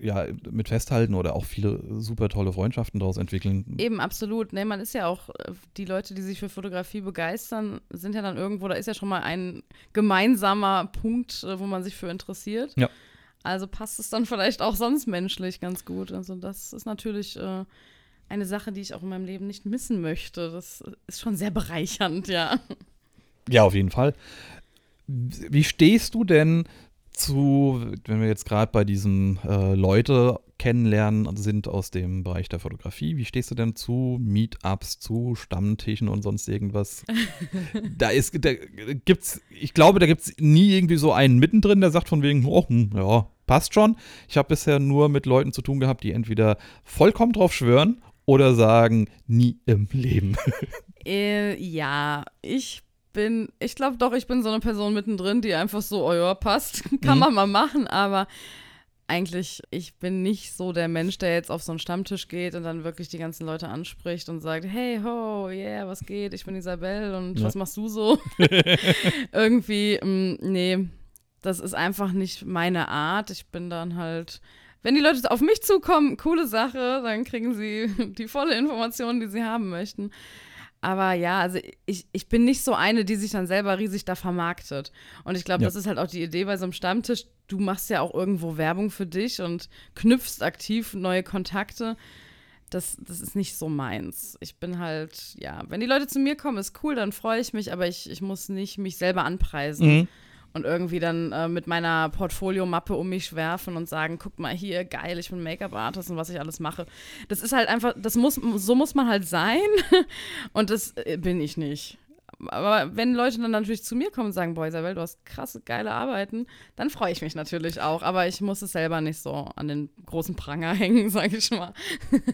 S1: ja, mit festhalten oder auch viele super tolle Freundschaften daraus entwickeln.
S2: Eben, absolut. Nee, man ist ja auch, die Leute, die sich für Fotografie begeistern, sind ja dann irgendwo, da ist ja schon mal ein gemeinsamer Punkt, äh, wo man sich für interessiert.
S1: Ja.
S2: Also passt es dann vielleicht auch sonst menschlich ganz gut. Also das ist natürlich äh, eine Sache, die ich auch in meinem Leben nicht missen möchte. Das ist schon sehr bereichernd, ja.
S1: Ja, auf jeden Fall. Wie stehst du denn zu, wenn wir jetzt gerade bei diesem äh, Leute kennenlernen sind aus dem Bereich der Fotografie, wie stehst du denn zu Meetups, zu Stammtischen und sonst irgendwas? da ist, da gibt's, ich glaube, da gibt es nie irgendwie so einen mittendrin, der sagt von wegen, oh, hm, ja, passt schon. Ich habe bisher nur mit Leuten zu tun gehabt, die entweder vollkommen drauf schwören oder sagen, nie im Leben.
S2: Äh, ja, ich bin, ich glaube doch, ich bin so eine Person mittendrin, die einfach so, oh ja, passt, kann
S1: Mhm.
S2: man mal machen, aber eigentlich, ich bin nicht so der Mensch, der jetzt auf so einen Stammtisch geht und dann wirklich die ganzen Leute anspricht und sagt, hey, ho, yeah, was geht, ich bin Isabel und
S1: Ja.
S2: was machst du so? Irgendwie, mm, nee, das ist einfach nicht meine Art. Ich bin dann halt, wenn die Leute auf mich zukommen, coole Sache, dann kriegen sie die volle Information, die sie haben möchten. Aber ja, also ich, ich bin nicht so eine, die sich dann selber riesig da vermarktet. Und ich glaube,
S1: Ja.
S2: das ist halt auch die Idee bei so einem Stammtisch. Du machst ja auch irgendwo Werbung für dich und knüpfst aktiv neue Kontakte. Das, das ist nicht so meins. Ich bin halt, ja, wenn die Leute zu mir kommen, ist cool, dann freue ich mich, aber ich, ich muss nicht mich selber anpreisen
S1: Mhm.
S2: Und irgendwie dann äh, mit meiner Portfoliomappe um mich werfen und sagen, guck mal hier, geil, ich bin Make-up-Artist und was ich alles mache. Das ist halt einfach, das muss, so muss man halt sein und das äh, bin ich nicht. Aber wenn Leute dann natürlich zu mir kommen und sagen, boah, Isabel, du hast krasse, geile Arbeiten, dann freue ich mich natürlich auch. Aber ich muss es selber nicht so an den großen Pranger hängen, sage ich mal.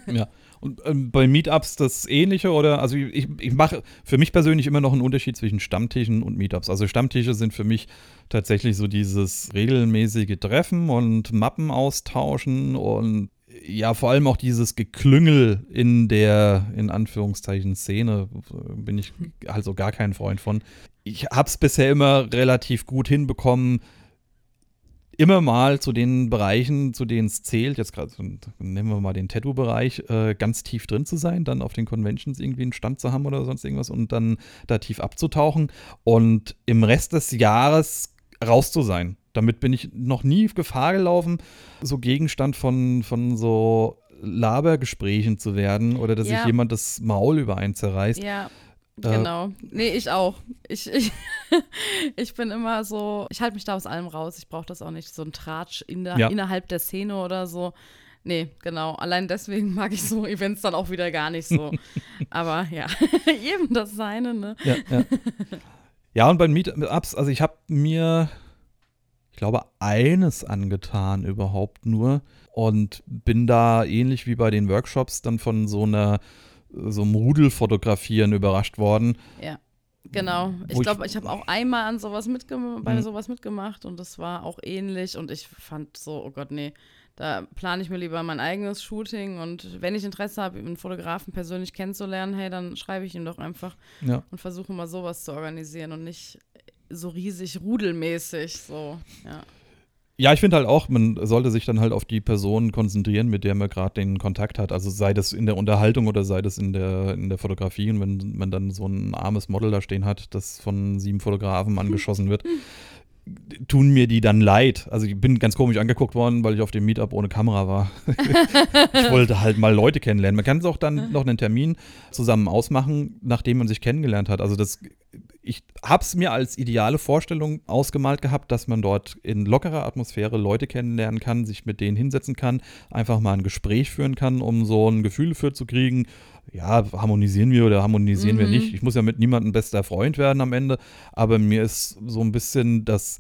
S1: Ja, und ähm, bei Meetups das Ähnliche oder, also ich, ich mache für mich persönlich immer noch einen Unterschied zwischen Stammtischen und Meetups. Also Stammtische sind für mich tatsächlich so dieses regelmäßige Treffen und Mappen austauschen und ja, vor allem auch dieses Geklüngel in der, in Anführungszeichen, Szene bin ich also gar kein Freund von. Ich habe es bisher immer relativ gut hinbekommen, immer mal zu den Bereichen, zu denen es zählt, jetzt gerade nehmen wir mal den Tattoo-Bereich, äh, ganz tief drin zu sein, dann auf den Conventions irgendwie einen Stand zu haben oder sonst irgendwas und dann da tief abzutauchen und im Rest des Jahres raus zu sein. Damit bin ich noch nie Gefahr gelaufen, so Gegenstand von, von so Labergesprächen zu werden oder dass
S2: Ja.
S1: sich jemand das Maul über einen zerreißt.
S2: Ja, genau. Nee, ich auch. Ich, ich, ich bin immer so, ich halte mich da aus allem raus. Ich brauche das auch nicht, so ein Tratsch in der,
S1: Ja.
S2: innerhalb der Szene oder so. Nee, genau. Allein deswegen mag ich so Events dann auch wieder gar nicht so. Aber ja, jedem das seine, ne?
S1: Ja, ja. ja, und bei Meetups, also ich habe mir, ich glaube, eines angetan überhaupt nur und bin da ähnlich wie bei den Workshops dann von so einer so einem Rudelfotografieren überrascht worden.
S2: Ja. Genau. Ich glaube, ich habe auch einmal an sowas mitgemacht, bei
S1: Mhm.
S2: sowas mitgemacht und das war auch ähnlich und ich fand so, oh Gott, nee, da plane ich mir lieber mein eigenes Shooting und wenn ich Interesse habe, einen Fotografen persönlich kennenzulernen, hey, dann schreibe ich ihm doch einfach
S1: Ja.
S2: und versuche mal sowas zu organisieren und nicht so riesig rudelmäßig so, ja.
S1: Ja, ich finde halt auch, man sollte sich dann halt auf die Person konzentrieren, mit der man gerade den Kontakt hat. Also sei das in der Unterhaltung oder sei das in der, in der Fotografie. Und wenn man dann so ein armes Model da stehen hat, das von sieben Fotografen angeschossen wird, tun mir die dann leid. Also ich bin ganz komisch angeguckt worden, weil ich auf dem Meetup ohne Kamera war. ich wollte halt mal Leute kennenlernen. Man kann es auch dann noch einen Termin zusammen ausmachen, nachdem man sich kennengelernt hat. Also das, ich habe es mir als ideale Vorstellung ausgemalt gehabt, dass man dort in lockerer Atmosphäre Leute kennenlernen kann, sich mit denen hinsetzen kann, einfach mal ein Gespräch führen kann, um so ein Gefühl für zu kriegen, ja, harmonisieren wir oder harmonisieren wir
S2: Mhm.
S1: nicht. Ich muss ja mit niemandem bester Freund werden am Ende, aber mir ist so ein bisschen das,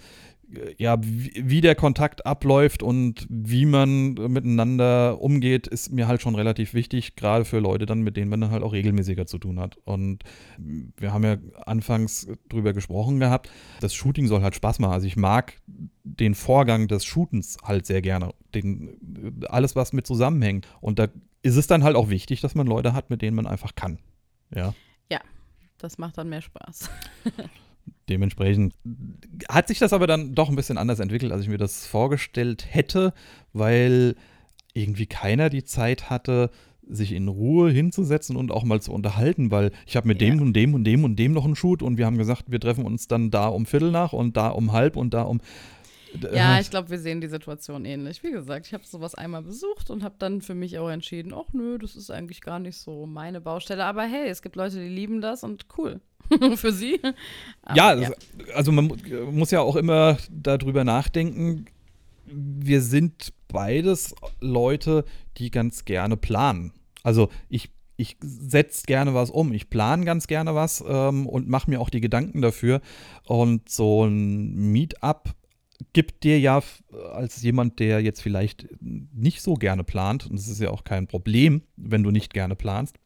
S1: ja, wie, der Kontakt abläuft und wie man miteinander umgeht, ist mir halt schon relativ wichtig, gerade für Leute dann, mit denen man dann halt auch regelmäßiger zu tun hat. Und wir haben ja anfangs drüber gesprochen gehabt, das Shooting soll halt Spaß machen. Also ich mag den Vorgang des Shootens halt sehr gerne. Den, alles, was mit zusammenhängt. Und da ist es dann halt auch wichtig, dass man Leute hat, mit denen man einfach kann. Ja.
S2: Das macht dann mehr Spaß.
S1: Dementsprechend hat sich das aber dann doch ein bisschen anders entwickelt, als ich mir das vorgestellt hätte, weil irgendwie keiner die Zeit hatte, sich in Ruhe hinzusetzen und auch mal zu unterhalten, weil ich habe mit
S2: Ja.
S1: dem und dem und dem und dem noch einen Shoot und wir haben gesagt, wir treffen uns dann da um Viertel nach und da um halb und da um.
S2: Ja, ich glaube, wir sehen die Situation ähnlich. Wie gesagt, ich habe sowas einmal besucht und habe dann für mich auch entschieden, ach nö, das ist eigentlich gar nicht so meine Baustelle. Aber hey, es gibt Leute, die lieben das und cool. für sie. Aber
S1: ja, also- also man mu- muss ja auch immer darüber nachdenken. Wir sind beides Leute, die ganz gerne planen. Also ich, ich setze gerne was um. Ich plane ganz gerne was ähm, und mache mir auch die Gedanken dafür. Und so ein Meetup gibt dir ja f- als jemand, der jetzt vielleicht nicht so gerne plant, und das ist ja auch kein Problem, wenn du nicht gerne planst,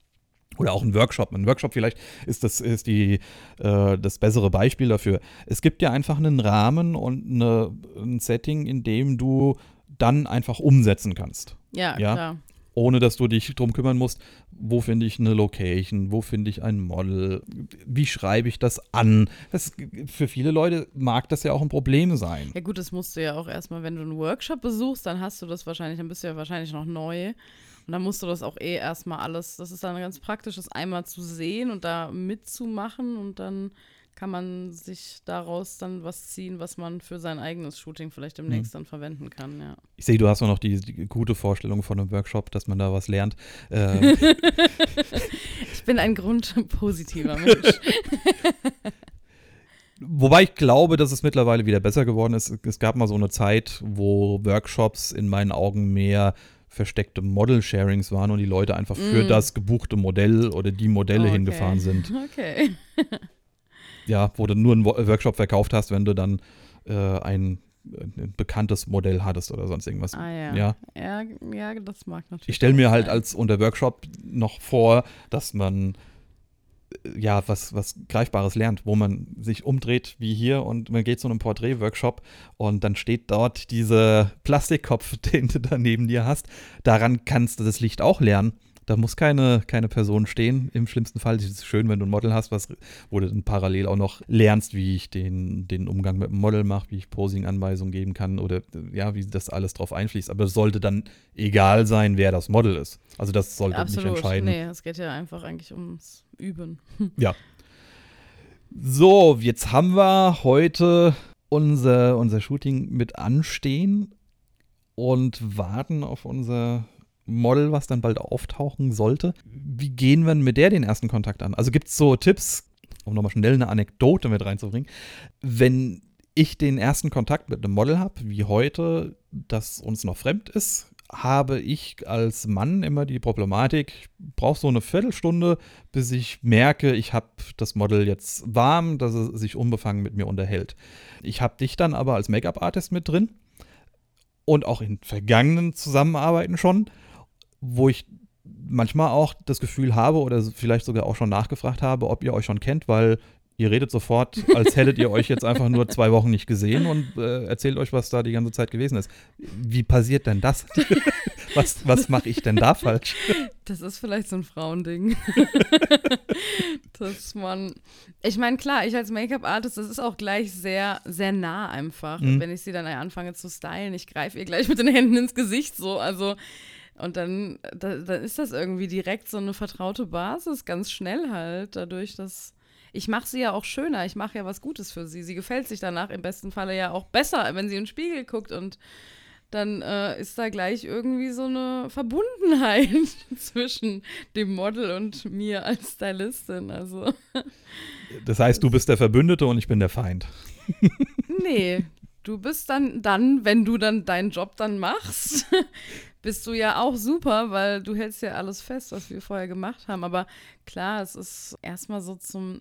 S1: oder auch ein Workshop. Ein Workshop vielleicht ist das, ist die, äh, das bessere Beispiel dafür. Es gibt ja einfach einen Rahmen und eine, ein Setting, in dem du dann einfach umsetzen kannst.
S2: ja,
S1: ja.
S2: klar.
S1: Ohne dass du dich drum kümmern musst, wo finde ich eine Location, wo finde ich ein Model, wie schreibe ich das an. Das, für viele Leute mag das ja auch ein Problem sein.
S2: Ja gut, das musst du ja auch erstmal, wenn du einen Workshop besuchst, dann hast du das wahrscheinlich, dann bist du ja wahrscheinlich noch neu. Und dann musst du das auch eh erstmal alles, das ist dann ganz praktisch, das einmal zu sehen und da mitzumachen und dann kann man sich daraus dann was ziehen, was man für sein eigenes Shooting vielleicht demnächst dann verwenden kann, ja.
S1: Ich sehe, du hast auch noch die, die gute Vorstellung von einem Workshop, dass man da was lernt. Ähm,
S2: Ich bin ein grundpositiver Mensch.
S1: Wobei ich glaube, dass es mittlerweile wieder besser geworden ist. Es gab mal so eine Zeit, wo Workshops in meinen Augen mehr versteckte Model-Sharings waren und die Leute einfach für
S2: Mm.
S1: das gebuchte Modell oder die Modelle
S2: Okay.
S1: hingefahren sind.
S2: Okay.
S1: Ja, wo du nur einen Workshop verkauft hast, wenn du dann äh, ein, ein, bekanntes Modell hattest oder sonst irgendwas.
S2: Ah ja.
S1: Ja.
S2: Ja, ja das mag natürlich.
S1: Ich stelle mir halt als unter Workshop noch vor, dass man äh, ja was, was Greifbares lernt, wo man sich umdreht wie hier und man geht zu einem Porträt-Workshop und dann steht dort dieser Plastikkopf, den du da neben dir hast. Daran kannst du das Licht auch lernen. Da muss keine, keine Person stehen. Im schlimmsten Fall ist es schön, wenn du ein Model hast, was, wo du dann parallel auch noch lernst, wie ich den, den Umgang mit dem Model mache, wie ich Posing-Anweisungen geben kann oder ja, wie das alles drauf einfließt. Aber es sollte dann egal sein, wer das Model ist. Also das sollte nicht
S2: Absolut.
S1: entscheiden.
S2: Nee, es geht ja einfach eigentlich ums Üben.
S1: Ja. So, jetzt haben wir heute unser, unser Shooting mit anstehen und warten auf unser Model, was dann bald auftauchen sollte. Wie gehen wir mit der den ersten Kontakt an? Also gibt es so Tipps, um nochmal schnell eine Anekdote mit reinzubringen. Wenn ich den ersten Kontakt mit einem Model habe, wie heute, das uns noch fremd ist, habe ich als Mann immer die Problematik, ich brauche so eine Viertelstunde, bis ich merke, ich habe das Model jetzt warm, dass es sich unbefangen mit mir unterhält. Ich habe dich dann aber als Make-up-Artist mit drin und auch in vergangenen Zusammenarbeiten schon, wo ich manchmal auch das Gefühl habe oder vielleicht sogar auch schon nachgefragt habe, ob ihr euch schon kennt, weil ihr redet sofort, als hättet ihr euch jetzt einfach nur zwei Wochen nicht gesehen und äh, erzählt euch, was da die ganze Zeit gewesen ist. Wie passiert denn das? was was mache ich denn da falsch?
S2: Das ist vielleicht so ein Frauending. dass man. Ich meine, klar, ich als Make-up-Artist, das ist auch gleich sehr, sehr nah einfach.
S1: Mhm.
S2: Wenn ich sie dann anfange zu stylen, ich greife ihr gleich mit den Händen ins Gesicht so. Also. Und dann, da, dann ist das irgendwie direkt so eine vertraute Basis, ganz schnell halt, dadurch, dass ich mache sie ja auch schöner, ich mache ja was Gutes für sie. Sie gefällt sich danach im besten Falle ja auch besser, wenn sie in den Spiegel guckt und dann äh, ist da gleich irgendwie so eine Verbundenheit zwischen dem Model und mir als Stylistin. Also,
S1: Das heißt, du bist der Verbündete und ich bin der Feind.
S2: nee, du bist dann, dann, wenn du dann deinen Job dann machst, bist du ja auch super, weil du hältst ja alles fest, was wir vorher gemacht haben. Aber klar, es ist erstmal so zum,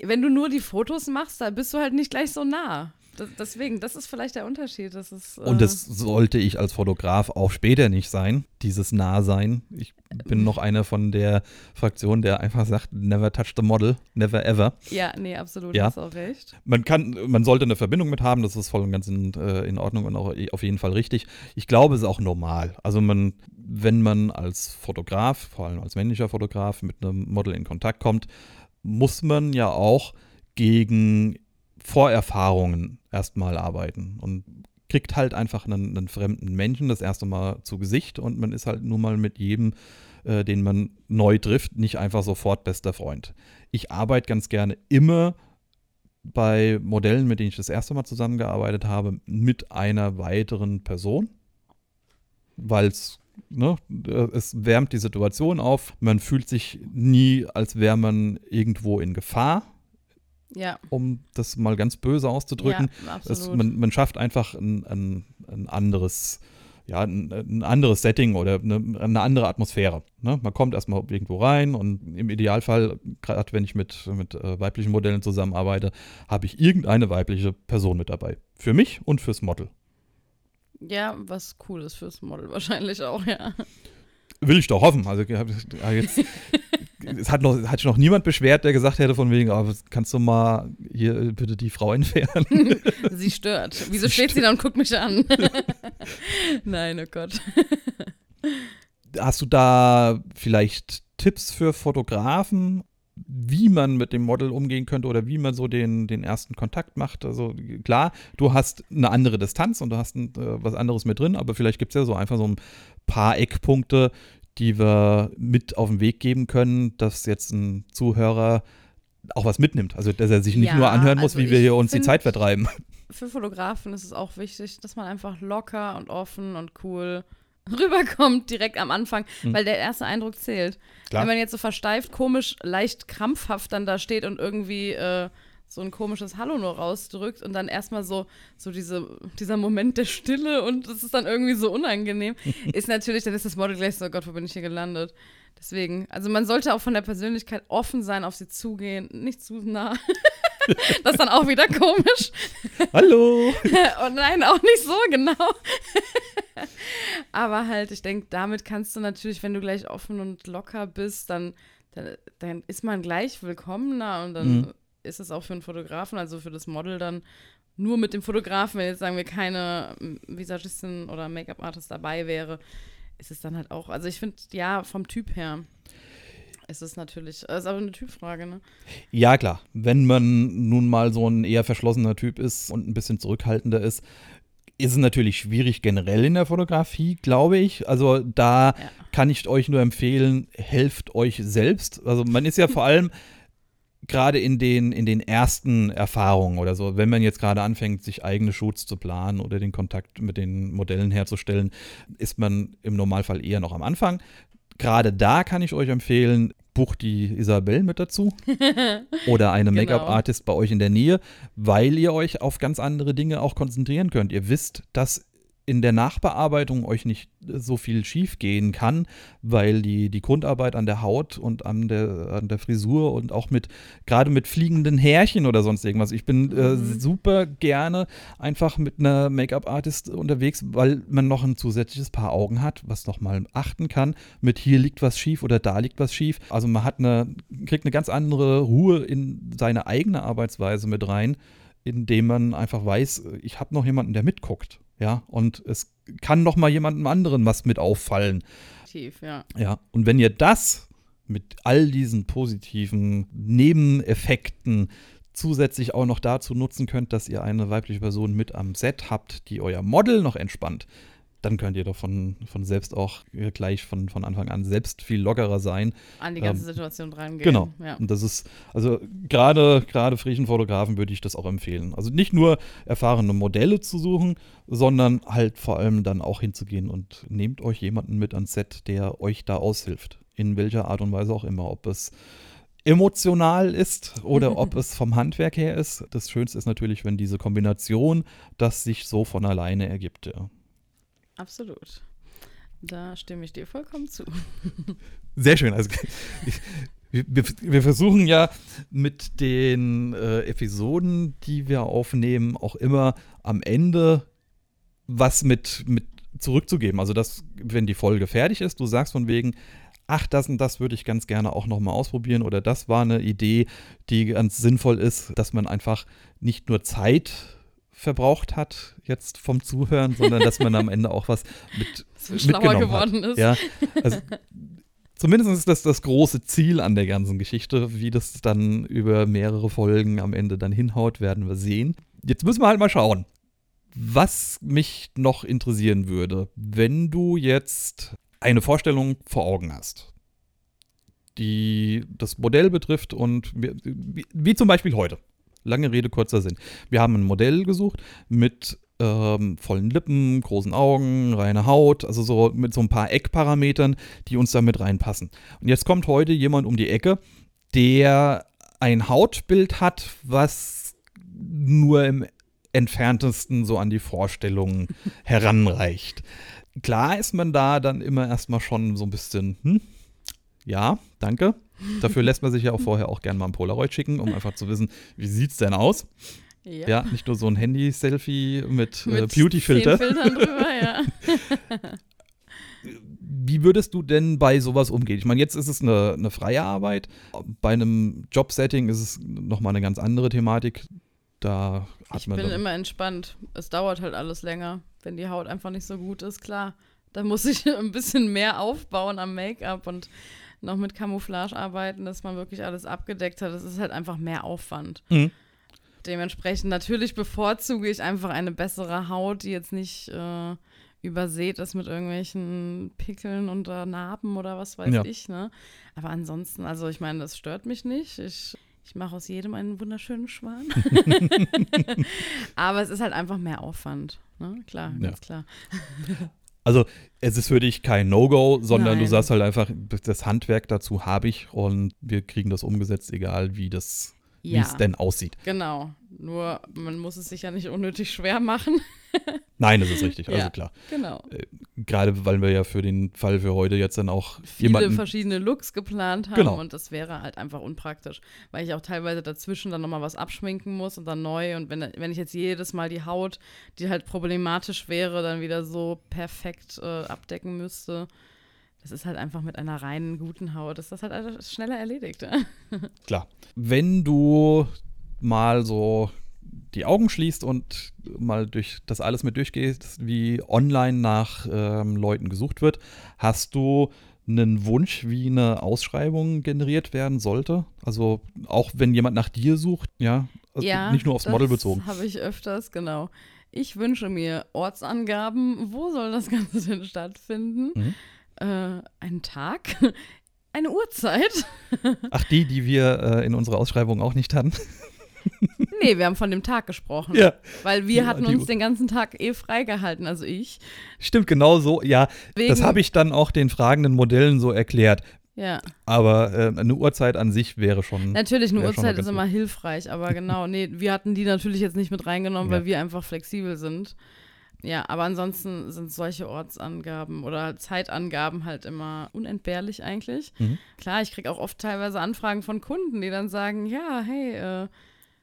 S2: wenn du nur die Fotos machst, da bist du halt nicht gleich so nah. Das, deswegen, das ist vielleicht der Unterschied. Das ist, äh,
S1: Und das sollte ich als Fotograf auch später nicht sein, dieses Nahsein. Ich bin noch einer von der Fraktion, der einfach sagt, never touch the model, never ever.
S2: Ja, nee, absolut,
S1: Ja.
S2: hast auch recht.
S1: Man kann, man sollte eine Verbindung mit haben, das ist voll und ganz in, äh, in Ordnung und auch auf jeden Fall richtig. Ich glaube, es ist auch normal. Also man, wenn man als Fotograf, vor allem als männlicher Fotograf, mit einem Model in Kontakt kommt, muss man ja auch gegen Vorerfahrungen erstmal arbeiten und kriegt halt einfach einen, einen fremden Menschen das erste Mal zu Gesicht und man ist halt nun mal mit jedem, äh, den man neu trifft, nicht einfach sofort bester Freund. Ich arbeite ganz gerne immer bei Modellen, mit denen ich das erste Mal zusammengearbeitet habe, mit einer weiteren Person, weil es Ne, es wärmt die Situation auf. Man fühlt sich nie, als wäre man irgendwo in Gefahr,
S2: Ja,
S1: um das mal ganz böse auszudrücken.
S2: ja
S1: Es, man, man schafft einfach ein, ein, ein anderes, ja, ein, ein anderes Setting oder eine, eine andere Atmosphäre. Ne? Man kommt erstmal irgendwo rein und im Idealfall, gerade wenn ich mit, mit äh, weiblichen Modellen zusammenarbeite, habe ich irgendeine weibliche Person mit dabei. Für mich und fürs Model.
S2: ja, was cool ist fürs Model wahrscheinlich auch, ja.
S1: Will ich doch hoffen. Also jetzt, es hat noch, hat sich noch niemand beschwert, der gesagt hätte von wegen, oh, kannst du mal hier bitte die Frau entfernen?
S2: Sie stört. Wieso
S1: Sie
S2: steht sie da und guckt mich an? Nein, oh Gott.
S1: Hast du da vielleicht Tipps für Fotografen, wie man mit dem Model umgehen könnte oder wie man so den, den ersten Kontakt macht? Also klar, du hast eine andere Distanz und du hast ein, äh, was anderes mit drin, aber vielleicht gibt es ja so einfach so ein paar Eckpunkte, die wir mit auf den Weg geben können, dass jetzt ein Zuhörer auch was mitnimmt. Also dass er sich nicht
S2: Ja,
S1: nur anhören muss,
S2: also
S1: wie wir hier uns die Zeit vertreiben.
S2: Für Fotografen ist es auch wichtig, dass man einfach locker und offen und cool rüberkommt direkt am Anfang,
S1: Hm.
S2: weil der erste Eindruck zählt.
S1: Klar.
S2: Wenn man jetzt so versteift, komisch, leicht krampfhaft dann da steht und irgendwie äh, so ein komisches Hallo nur rausdrückt und dann erstmal so, so diese, dieser Moment der Stille und es ist dann irgendwie so unangenehm, ist natürlich, dann ist das Model gleich so, oh Gott, wo bin ich hier gelandet? Deswegen, also man sollte auch von der Persönlichkeit offen sein, auf sie zugehen, nicht zu nah. das ist dann auch wieder komisch.
S1: Hallo.
S2: Und nein, auch nicht so genau. Aber halt, ich denke, damit kannst du natürlich, wenn du gleich offen und locker bist, dann, dann, dann ist man gleich willkommener und dann mhm. Ist es auch für einen Fotografen, also für das Model dann nur mit dem Fotografen, wenn jetzt sagen wir keine Visagistin oder Make-up-Artist dabei wäre, ist es dann halt auch, also ich finde, ja, vom Typ her ist es natürlich, ist aber eine Typfrage, ne?
S1: Ja, klar. Wenn man nun mal so ein eher verschlossener Typ ist und ein bisschen zurückhaltender ist, ist es natürlich schwierig generell in der Fotografie, glaube ich. Also da ja. kann ich euch nur empfehlen, helft euch selbst. Also man ist ja vor allem gerade in den, in den ersten Erfahrungen oder so, wenn man jetzt gerade anfängt, sich eigene Shoots zu planen oder den Kontakt mit den Modellen herzustellen, ist man im Normalfall eher noch am Anfang. Gerade da kann ich euch empfehlen, bucht die Isabel mit dazu oder eine genau. Make-up-Artist bei euch in der Nähe, weil ihr euch auf ganz andere Dinge auch konzentrieren könnt. Ihr wisst, dass in der Nachbearbeitung euch nicht so viel schief gehen kann, weil die, die Grundarbeit an der Haut und an der, an der Frisur und auch mit, gerade mit fliegenden Härchen oder sonst irgendwas. Ich bin äh, mhm. super gerne einfach mit einer Make-up-Artist unterwegs, weil man noch ein zusätzliches Paar Augen hat, was nochmal achten kann. Mit hier liegt was schief oder da liegt was schief. Also man hat eine, kriegt eine ganz andere Ruhe in seine eigene Arbeitsweise mit rein, indem man einfach weiß, ich habe noch jemanden, der mitguckt. Ja, und es kann noch mal jemandem anderen was mit auffallen.
S2: Tief, ja.
S1: Ja, und wenn ihr das mit all diesen positiven Nebeneffekten zusätzlich auch noch dazu nutzen könnt, dass ihr eine weibliche Person mit am Set habt, die euer Model noch entspannt, dann könnt ihr doch von, von selbst auch gleich von, von Anfang an selbst viel lockerer sein.
S2: An die ganze ähm, Situation rangehen.
S1: Genau. Ja. Und das ist, also gerade gerade frischen Fotografen würde ich das auch empfehlen. Also nicht nur erfahrene Modelle zu suchen, sondern halt vor allem dann auch hinzugehen und nehmt euch jemanden mit ans Set, der euch da aushilft. In welcher Art und Weise auch immer. Ob es emotional ist oder ob es vom Handwerk her ist. Das Schönste ist natürlich, wenn diese Kombination das sich so von alleine ergibt. Ja.
S2: Absolut. Da stimme ich dir vollkommen zu.
S1: Sehr schön. Also, wir, wir, versuchen ja mit den äh, Episoden, die wir aufnehmen, auch immer am Ende was mit, mit zurückzugeben. Also, dass, wenn die Folge fertig ist, du sagst von wegen, ach, das und das würde ich ganz gerne auch nochmal ausprobieren oder das war eine Idee, die ganz sinnvoll ist, dass man einfach nicht nur Zeit verbraucht hat jetzt vom Zuhören, sondern dass man am Ende auch was mit mitgenommen geworden hat. ist. Ja, also, zumindest ist das das große Ziel an der ganzen Geschichte. Wie das dann über mehrere Folgen am Ende dann hinhaut, werden wir sehen. Jetzt müssen wir halt mal schauen. Was mich noch interessieren würde, wenn du jetzt eine Vorstellung vor Augen hast, die das Modell betrifft und wie, wie zum Beispiel heute. Lange Rede, kurzer Sinn. Wir haben ein Modell gesucht mit ähm, vollen Lippen, großen Augen, reine Haut, also so mit so ein paar Eckparametern, die uns da mit reinpassen. Und jetzt kommt heute jemand um die Ecke, der ein Hautbild hat, was nur im entferntesten so an die Vorstellungen heranreicht. Klar ist man da dann immer erstmal schon so ein bisschen, hm, ja, danke. Dafür lässt man sich ja auch vorher auch gerne mal ein Polaroid schicken, um einfach zu wissen, wie sieht es denn aus. Ja. ja. nicht nur so ein Handy-Selfie mit, äh, mit äh, Beauty-Filter. ja. Wie würdest du denn bei sowas umgehen? Ich meine, jetzt ist es eine, eine freie Arbeit. Bei einem Jobsetting ist es nochmal eine ganz andere Thematik. Da hat
S2: ich
S1: man
S2: bin immer entspannt. Es dauert halt alles länger. Wenn die Haut einfach nicht so gut ist, klar. Da muss ich ein bisschen mehr aufbauen am Make-up und noch mit Camouflage arbeiten, dass man wirklich alles abgedeckt hat. Das ist halt einfach mehr Aufwand. Mhm. Dementsprechend natürlich bevorzuge ich einfach eine bessere Haut, die jetzt nicht äh, übersät ist mit irgendwelchen Pickeln und Narben oder was weiß ja. ich. Ne? Aber ansonsten, also ich meine, das stört mich nicht. Ich, ich mache aus jedem einen wunderschönen Schwan. Aber es ist halt einfach mehr Aufwand. Ne? Klar, ja. ganz klar.
S1: Also es ist für dich kein No-Go, sondern Nein. du sagst halt einfach, das Handwerk dazu habe ich und wir kriegen das umgesetzt, egal wie das ja. wie es denn aussieht.
S2: Genau. Nur man muss es sich ja nicht unnötig schwer machen.
S1: Nein, das ist richtig, also
S2: Ja.
S1: klar.
S2: Genau.
S1: Gerade weil wir ja für den Fall für heute jetzt dann auch
S2: Viele
S1: jemanden.
S2: verschiedene Looks geplant haben
S1: Genau.
S2: und das wäre halt einfach unpraktisch, weil ich auch teilweise dazwischen dann nochmal was abschminken muss und dann neu und wenn, wenn ich jetzt jedes Mal die Haut, die halt problematisch wäre, dann wieder so perfekt äh, abdecken müsste, das ist halt einfach mit einer reinen, guten Haut, ist das halt alles schneller erledigt.
S1: Klar. Wenn du mal so die Augen schließt und mal durch das alles mit durchgehst, wie online nach ähm, Leuten gesucht wird, hast du einen Wunsch, wie eine Ausschreibung generiert werden sollte? Also auch wenn jemand nach dir sucht, ja, also nicht nur aufs Model bezogen.
S2: habe ich öfters, genau. Ich wünsche mir Ortsangaben, wo soll das Ganze denn stattfinden?
S1: Mhm.
S2: Äh, einen Tag, eine Uhrzeit.
S1: Ach, die, die wir äh, in unserer Ausschreibung auch nicht hatten.
S2: Nee, wir haben von dem Tag gesprochen.
S1: ja,
S2: Weil wir
S1: Ja,
S2: hatten uns den ganzen Tag eh freigehalten, also ich.
S1: stimmt, genau so. Ja,
S2: Wegen,
S1: das habe ich dann auch den fragenden Modellen so erklärt.
S2: Ja,
S1: Aber äh, eine Uhrzeit an sich wäre schon.
S2: natürlich, eine Uhrzeit ist immer hilfreich, aber genau, nee, wir hatten die natürlich jetzt nicht mit reingenommen,
S1: Ja.
S2: weil wir einfach flexibel sind. Ja, aber ansonsten sind solche Ortsangaben oder Zeitangaben halt immer unentbehrlich eigentlich.
S1: Mhm.
S2: Klar, ich kriege auch oft teilweise Anfragen von Kunden, die dann sagen, ja, hey, äh,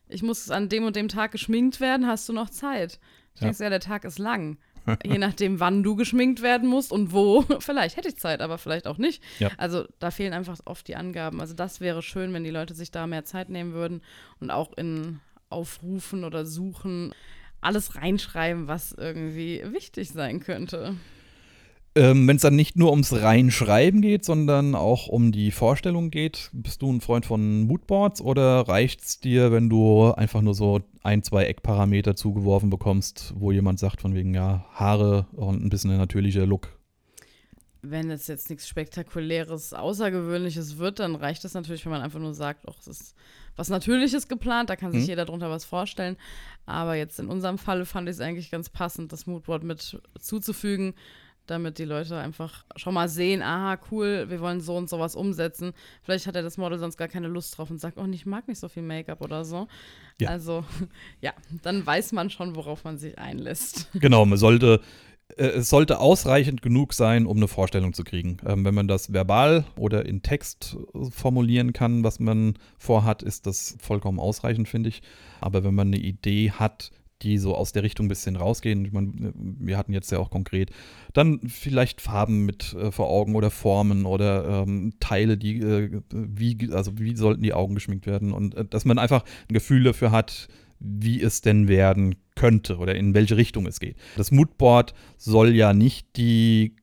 S2: ich muss an dem und dem Tag geschminkt werden, hast du noch Zeit? Ich
S1: Ja.
S2: denke, ja, der Tag ist lang. Je nachdem, wann du geschminkt werden musst und wo. Vielleicht hätte ich Zeit, aber vielleicht auch nicht.
S1: Ja.
S2: Also da fehlen einfach oft die Angaben. Also das wäre schön, wenn die Leute sich da mehr Zeit nehmen würden und auch in Aufrufen oder Suchen alles reinschreiben, was irgendwie wichtig sein könnte.
S1: Ähm, Wenn es dann nicht nur ums Reinschreiben geht, sondern auch um die Vorstellung geht, bist du ein Freund von Moodboards oder reicht es dir, wenn du einfach nur so ein, zwei Eckparameter zugeworfen bekommst, wo jemand sagt, von wegen, ja, Haare und ein bisschen ein natürlicher Look?
S2: Wenn es jetzt nichts Spektakuläres, Außergewöhnliches wird, dann reicht es natürlich, wenn man einfach nur sagt, ach, es ist was Natürliches geplant, da kann sich
S1: Mhm.
S2: jeder drunter was vorstellen. Aber jetzt in unserem Falle fand ich es eigentlich ganz passend, das Moodboard mit zuzufügen, damit die Leute einfach schon mal sehen, aha, cool, wir wollen so und sowas umsetzen. Vielleicht hat ja das Model sonst gar keine Lust drauf und sagt, oh, ich mag nicht so viel Make-up oder so.
S1: Ja.
S2: Also, ja, dann weiß man schon, worauf man sich einlässt.
S1: Genau, man sollte, äh, es sollte ausreichend genug sein, um eine Vorstellung zu kriegen. Ähm, wenn man das verbal oder in Text äh, formulieren kann, was man vorhat, ist das vollkommen ausreichend, finde ich. Aber wenn man eine Idee hat, die so aus der Richtung ein bisschen rausgehen, ich meine, wir hatten jetzt ja auch konkret, dann vielleicht Farben mit äh, vor Augen oder Formen oder ähm, Teile, die, äh, wie, also wie sollten die Augen geschminkt werden und äh, dass man einfach ein Gefühl dafür hat, wie es denn werden könnte oder in welche Richtung es geht. Das Moodboard soll ja nicht die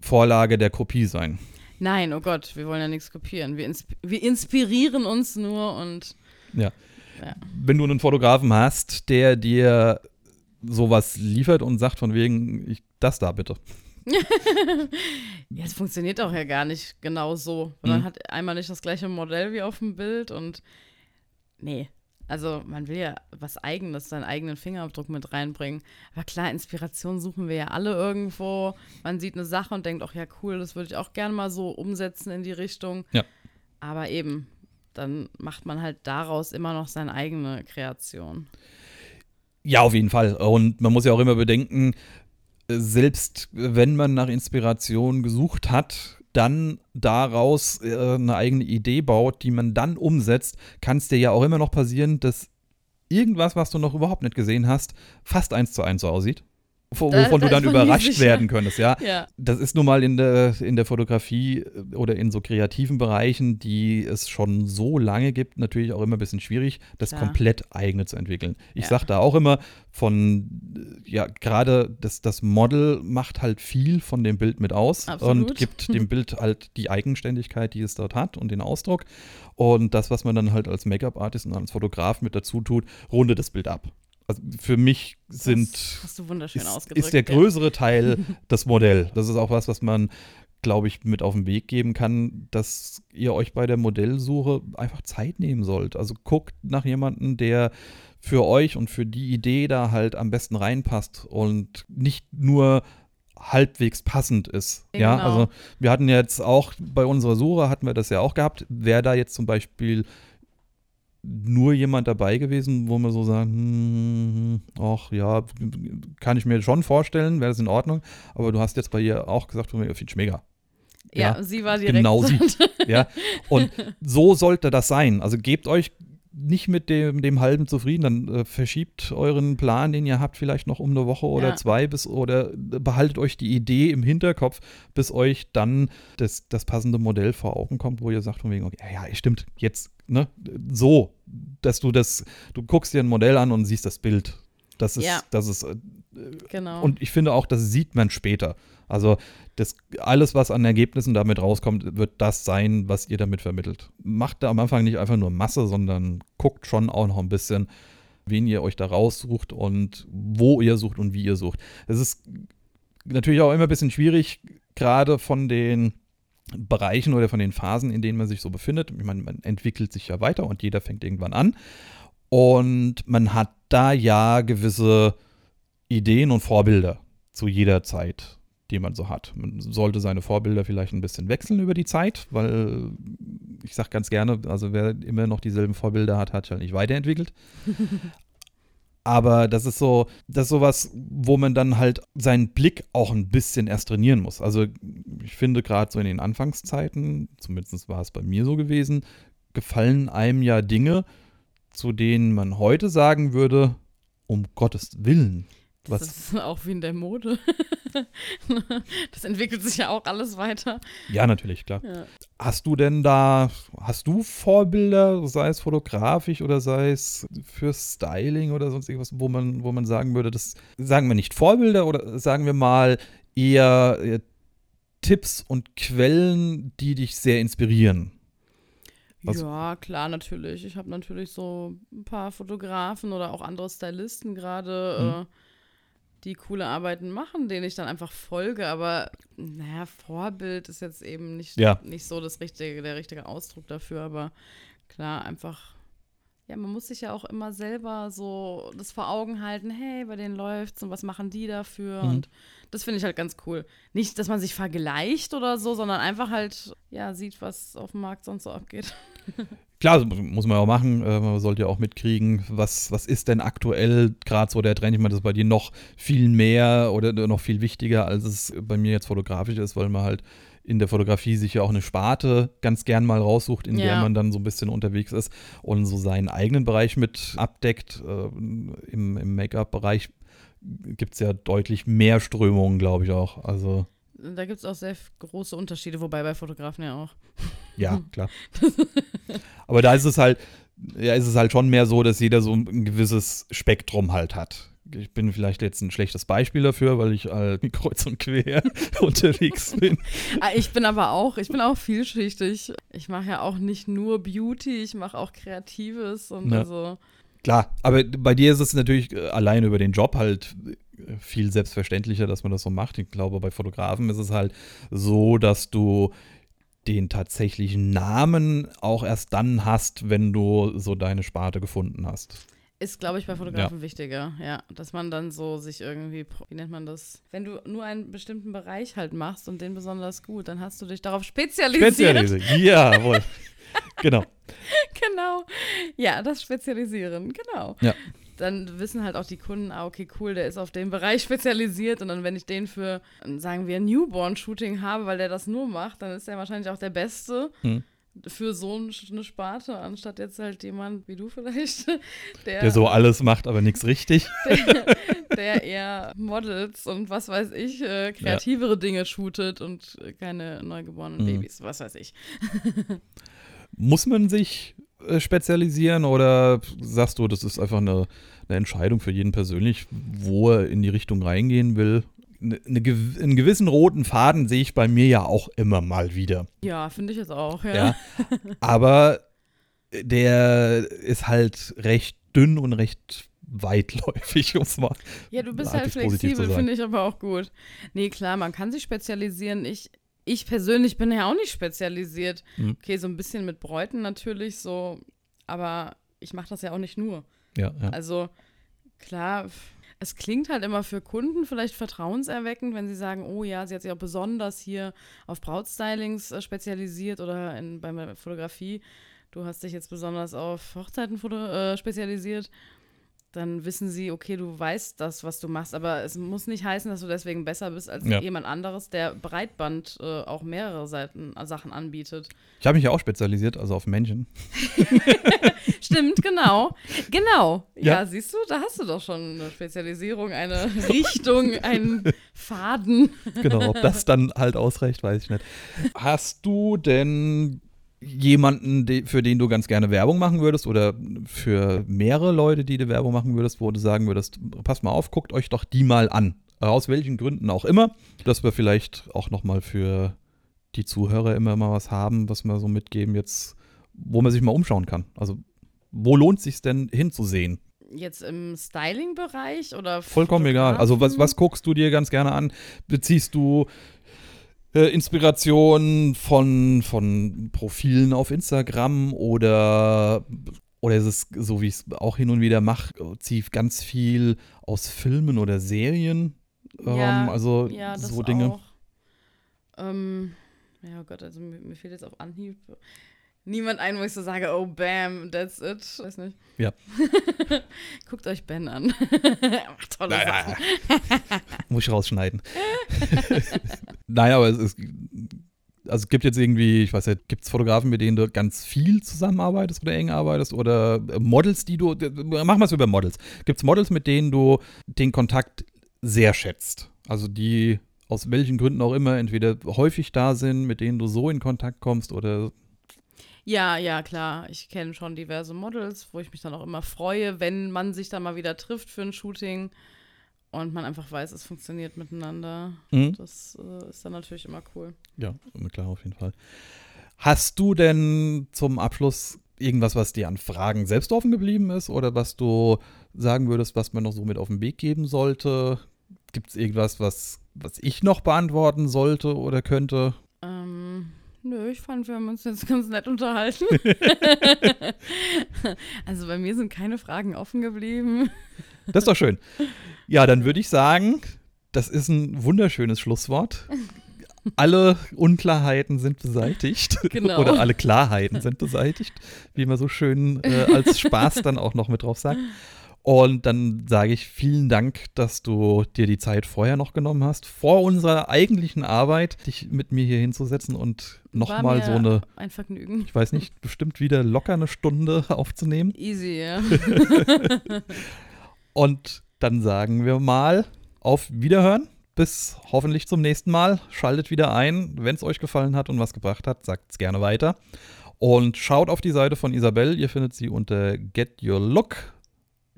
S1: Vorlage der Kopie sein.
S2: Nein, oh Gott, wir wollen ja nichts kopieren. Wir, insp wir inspirieren uns nur und
S1: Ja.
S2: Ja.
S1: Wenn du einen Fotografen hast, der dir sowas liefert und sagt von wegen, ich, das da bitte.
S2: Ja, es funktioniert auch ja gar nicht genau so. Man
S1: Mhm.
S2: hat einmal nicht das gleiche Modell wie auf dem Bild und nee. Also man will ja was Eigenes, seinen eigenen Fingerabdruck mit reinbringen. Aber klar, Inspiration suchen wir ja alle irgendwo. Man sieht eine Sache und denkt, ach ja, cool, das würde ich auch gerne mal so umsetzen in die Richtung.
S1: Ja.
S2: Aber eben, dann macht man halt daraus immer noch seine eigene Kreation.
S1: Ja, auf jeden Fall. Und man muss ja auch immer bedenken, selbst wenn man nach Inspiration gesucht hat, dann daraus äh, eine eigene Idee baut, die man dann umsetzt, kann es dir ja auch immer noch passieren, dass irgendwas, was du noch überhaupt nicht gesehen hast, fast eins zu eins so aussieht. Wovon du dann überrascht werden könntest, ja.
S2: Ja.
S1: Das ist nun mal in der, in der Fotografie äh, oder in so kreativen Bereichen, die es schon so lange gibt, natürlich auch immer ein bisschen schwierig, das
S2: Klar.
S1: komplett eigene zu entwickeln. Ich
S2: Ja.
S1: sage da auch immer von, äh, ja, gerade das, das Model macht halt viel von dem Bild mit aus
S2: Absolut.
S1: und gibt dem Bild halt die Eigenständigkeit, die es dort hat und den Ausdruck. Und das, was man dann halt als Make-up-Artist und als Fotograf mit dazu tut, rundet das Bild ab. Also für mich sind
S2: hast du wunderschön
S1: ist, ist der
S2: ja.
S1: größere Teil das Modell. Das ist auch was, was man, glaube ich, mit auf den Weg geben kann, dass ihr euch bei der Modellsuche einfach Zeit nehmen sollt. Also guckt nach jemandem, der für euch und für die Idee da halt am besten reinpasst und nicht nur halbwegs passend ist. Ja,
S2: Genau.
S1: also wir hatten jetzt auch bei unserer Suche hatten wir das ja auch gehabt. Wer da jetzt zum Beispiel nur jemand dabei gewesen, wo man so sagt, hm, ach ja, kann ich mir schon vorstellen, wäre das in Ordnung. Aber du hast jetzt bei ihr auch gesagt, finde ich mega.
S2: Ja, ja, sie war direkt.
S1: Genau sie. ja. Und so sollte das sein. Also gebt euch nicht mit dem, dem halben zufrieden, dann äh, verschiebt euren Plan, den ihr habt, vielleicht noch um eine Woche oder ja. zwei bis oder behaltet euch die Idee im Hinterkopf, bis euch dann das, das passende Modell vor Augen kommt, wo ihr sagt von wegen, okay, ja, ja, stimmt, jetzt, ne, so, dass du das, du guckst dir ein Modell an und siehst das Bild. Das ist, ja. das ist, äh,
S2: genau.
S1: Und ich finde auch, das sieht man später. Also das, alles, was an Ergebnissen damit rauskommt, wird das sein, was ihr damit vermittelt. Macht da am Anfang nicht einfach nur Masse, sondern guckt schon auch noch ein bisschen, wen ihr euch da raussucht und wo ihr sucht und wie ihr sucht. Es ist natürlich auch immer ein bisschen schwierig, gerade von den Bereichen oder von den Phasen, in denen man sich so befindet. Ich meine, man entwickelt sich ja weiter und jeder fängt irgendwann an. Und man hat da ja gewisse Ideen und Vorbilder zu jeder Zeit die man so hat. Man sollte seine Vorbilder vielleicht ein bisschen wechseln über die Zeit, weil ich sage ganz gerne, also wer immer noch dieselben Vorbilder hat, hat sich halt nicht weiterentwickelt. Aber das ist so, das ist sowas, wo man dann halt seinen Blick auch ein bisschen erst trainieren muss. Also ich finde gerade so in den Anfangszeiten, zumindest war es bei mir so gewesen, gefallen einem ja Dinge, zu denen man heute sagen würde, um Gottes Willen,
S2: was? Das ist auch wie in der Mode. das entwickelt sich ja auch alles weiter.
S1: Ja, natürlich, klar. Ja. Hast du denn da, hast du Vorbilder, sei es fotografisch oder sei es für Styling oder sonst irgendwas, wo man, wo man sagen würde, das sagen wir nicht Vorbilder oder sagen wir mal eher, eher Tipps und Quellen, die dich sehr inspirieren?
S2: Was? Ja, klar, natürlich. Ich habe natürlich so ein paar Fotografen oder auch andere Stylisten gerade. Hm. Äh, die coole Arbeiten machen, denen ich dann einfach folge. Aber naja, Vorbild ist jetzt eben nicht, ja. nicht so das richtige, der richtige Ausdruck dafür. Aber klar, einfach, ja, man muss sich ja auch immer selber so das vor Augen halten, hey, bei denen läuft's und was machen die dafür? Mhm. Und das finde ich halt ganz cool. Nicht, dass man sich vergleicht oder so, sondern einfach halt, ja, sieht, was auf dem Markt sonst so abgeht.
S1: klar, muss man auch machen. Äh, man sollte ja auch mitkriegen, was, was ist denn aktuell gerade so der Trend. Ich meine, das ist bei dir noch viel mehr oder noch viel wichtiger, als es bei mir jetzt fotografisch ist, weil man halt in der Fotografie sich ja auch eine Sparte ganz gern mal raussucht, in ja. der man dann so ein bisschen unterwegs ist und so seinen eigenen Bereich mit abdeckt. Äh, Im im Make-up-Bereich gibt es ja deutlich mehr Strömungen, glaube ich auch. Also
S2: da gibt es auch sehr große Unterschiede, wobei bei Fotografen ja auch.
S1: Ja, klar. Aber da ist es halt, ja, ist es halt schon mehr so, dass jeder so ein gewisses Spektrum halt hat. Ich bin vielleicht jetzt ein schlechtes Beispiel dafür, weil ich halt kreuz und quer unterwegs bin.
S2: Ah, ich bin aber auch, ich bin auch vielschichtig. Ich mache ja auch nicht nur Beauty, ich mache auch Kreatives und ja. also.
S1: Klar, aber bei dir ist es natürlich äh, allein über den Job halt äh, viel selbstverständlicher, dass man das so macht. Ich glaube, bei Fotografen ist es halt so, dass du den tatsächlichen Namen auch erst dann hast, wenn du so deine Sparte gefunden hast.
S2: Ist, glaube ich, bei Fotografen ja. wichtiger, ja. Dass man dann so sich irgendwie, wie nennt man das? Wenn du nur einen bestimmten Bereich halt machst und den besonders gut, dann hast du dich darauf spezialisiert. Spezialisiert,
S1: jawohl. genau.
S2: Genau. Ja, das Spezialisieren, genau.
S1: Ja
S2: dann wissen halt auch die Kunden, ah, okay, cool, der ist auf dem Bereich spezialisiert. Und dann, wenn ich den für, sagen wir, Newborn-Shooting habe, weil der das nur macht, dann ist er wahrscheinlich auch der Beste. Hm. Für so eine Sparte, anstatt jetzt halt jemand wie du vielleicht,
S1: der, der so alles macht, aber nichts richtig.
S2: Der, der, eher Models und was weiß ich, äh, kreativere ja. Dinge shootet und keine neugeborenen hm. Babys, was weiß ich.
S1: Muss man sich äh, spezialisieren oder sagst du, das ist einfach eine, eine, Entscheidung für jeden persönlich, wo er in die Richtung reingehen will? Eine, eine, einen gewissen roten Faden sehe ich bei mir ja auch immer mal wieder.
S2: Ja, finde ich jetzt auch, ja.
S1: ja. Aber der ist halt recht dünn und recht weitläufig, um es mal.
S2: Ja, du bist halt flexibel, finde ich aber auch gut. Nee, klar, man kann sich spezialisieren. Ich, ich persönlich bin ja auch nicht spezialisiert. Mhm. Okay, so ein bisschen mit Bräuten natürlich so, aber ich mache das ja auch nicht nur.
S1: Ja, ja.
S2: Also klar, es klingt halt immer für Kunden vielleicht vertrauenserweckend, wenn sie sagen, oh ja, sie hat sich auch besonders hier auf Brautstylings äh, spezialisiert oder in, bei Fotografie. du hast dich jetzt besonders auf Hochzeiten äh, spezialisiert, dann wissen sie, okay, du weißt das, was du machst, aber es muss nicht heißen, dass du deswegen besser bist als ja. jemand anderes, der Breitband äh, auch mehrere Seiten, äh, Sachen anbietet.
S1: Ich habe mich ja auch spezialisiert, also auf Menschen.
S2: Stimmt, genau. Genau. Ja. ja. siehst du, da hast du doch schon eine Spezialisierung, eine Richtung, einen Faden.
S1: Genau, ob das dann halt ausreicht, weiß ich nicht. Hast du denn jemanden, für den du ganz gerne Werbung machen würdest oder für mehrere Leute, die du Werbung machen würdest, wo du sagen würdest, passt mal auf, guckt euch doch die mal an. Aus welchen Gründen auch immer, dass wir vielleicht auch nochmal für die Zuhörer immer mal was haben, was wir so mitgeben jetzt, wo man sich mal umschauen kann. Also wo lohnt sich denn hinzusehen?
S2: Jetzt im Styling-Bereich oder?
S1: Vollkommen egal. Also was, was guckst du dir ganz gerne an? Beziehst du äh, Inspiration von, von Profilen auf Instagram oder, oder ist es so, wie ich es auch hin und wieder mache, ziehe ganz viel aus Filmen oder Serien?
S2: Ja,
S1: ähm, also
S2: ja,
S1: so Dinge.
S2: Auch. Ähm, ja, oh Gott, also mir, mir fehlt jetzt auf Anhieb niemand ein, wo ich so sage, oh bam, that's it. Weiß nicht.
S1: Ja.
S2: Guckt euch Ben an. Macht tolle
S1: naja. Sachen. Muss ich rausschneiden. naja, aber es ist. Also es gibt jetzt irgendwie, ich weiß nicht, gibt es Fotografen, mit denen du ganz viel zusammenarbeitest oder eng arbeitest oder Models, die du, machen wir es über Models. Gibt es Models, mit denen du den Kontakt sehr schätzt? Also die aus welchen Gründen auch immer entweder häufig da sind, mit denen du so in Kontakt kommst oder
S2: ja, ja, klar. Ich kenne schon diverse Models, wo ich mich dann auch immer freue, wenn man sich dann mal wieder trifft für ein Shooting und man einfach weiß, es funktioniert miteinander. Mhm. Das äh, ist dann natürlich immer cool.
S1: Ja, klar, auf jeden Fall. Hast du denn zum Abschluss irgendwas, was dir an Fragen selbst offen geblieben ist oder was du sagen würdest, was man noch so mit auf den Weg geben sollte? Gibt es irgendwas, was, was ich noch beantworten sollte oder könnte?
S2: Ähm, Nö, ich fand, wir haben uns jetzt ganz nett unterhalten. also bei mir sind keine Fragen offen geblieben.
S1: Das ist doch schön. Ja, dann würde ich sagen, das ist ein wunderschönes Schlusswort. Alle Unklarheiten sind beseitigt. Genau. Oder alle Klarheiten sind beseitigt, wie man so schön äh, als Spaß dann auch noch mit drauf sagt. Und dann sage ich vielen Dank, dass du dir die Zeit vorher noch genommen hast, vor unserer eigentlichen Arbeit, dich mit mir hier hinzusetzen und nochmal so eine.
S2: Ein Vergnügen.
S1: Ich weiß nicht, bestimmt wieder locker eine Stunde aufzunehmen.
S2: Easy, ja.
S1: und dann sagen wir mal auf Wiederhören. Bis hoffentlich zum nächsten Mal. Schaltet wieder ein. Wenn es euch gefallen hat und was gebracht hat, sagt es gerne weiter. Und schaut auf die Seite von Isabel. Ihr findet sie unter Get Your Look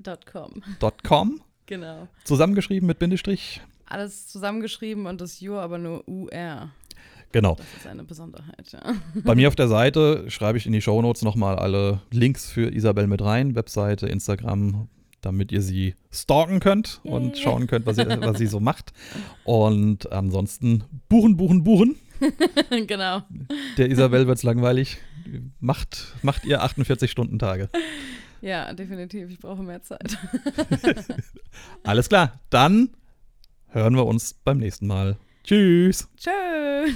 S2: .com.
S1: .com.
S2: Genau.
S1: Zusammengeschrieben mit Bindestrich.
S2: Alles zusammengeschrieben und das Your aber nur UR.
S1: Genau.
S2: Das ist eine Besonderheit, ja.
S1: Bei mir auf der Seite schreibe ich in die Shownotes nochmal alle Links für Isabel mit rein, Webseite, Instagram, damit ihr sie stalken könnt Yay. und schauen könnt, was, ihr, was sie so macht. Und ansonsten buchen, buchen, buchen.
S2: genau.
S1: Der Isabel wird es langweilig. Macht, macht ihr 48-Stunden-Tage.
S2: Ja, definitiv. Ich brauche mehr Zeit.
S1: Alles klar. Dann hören wir uns beim nächsten Mal. Tschüss.
S2: Tschüss.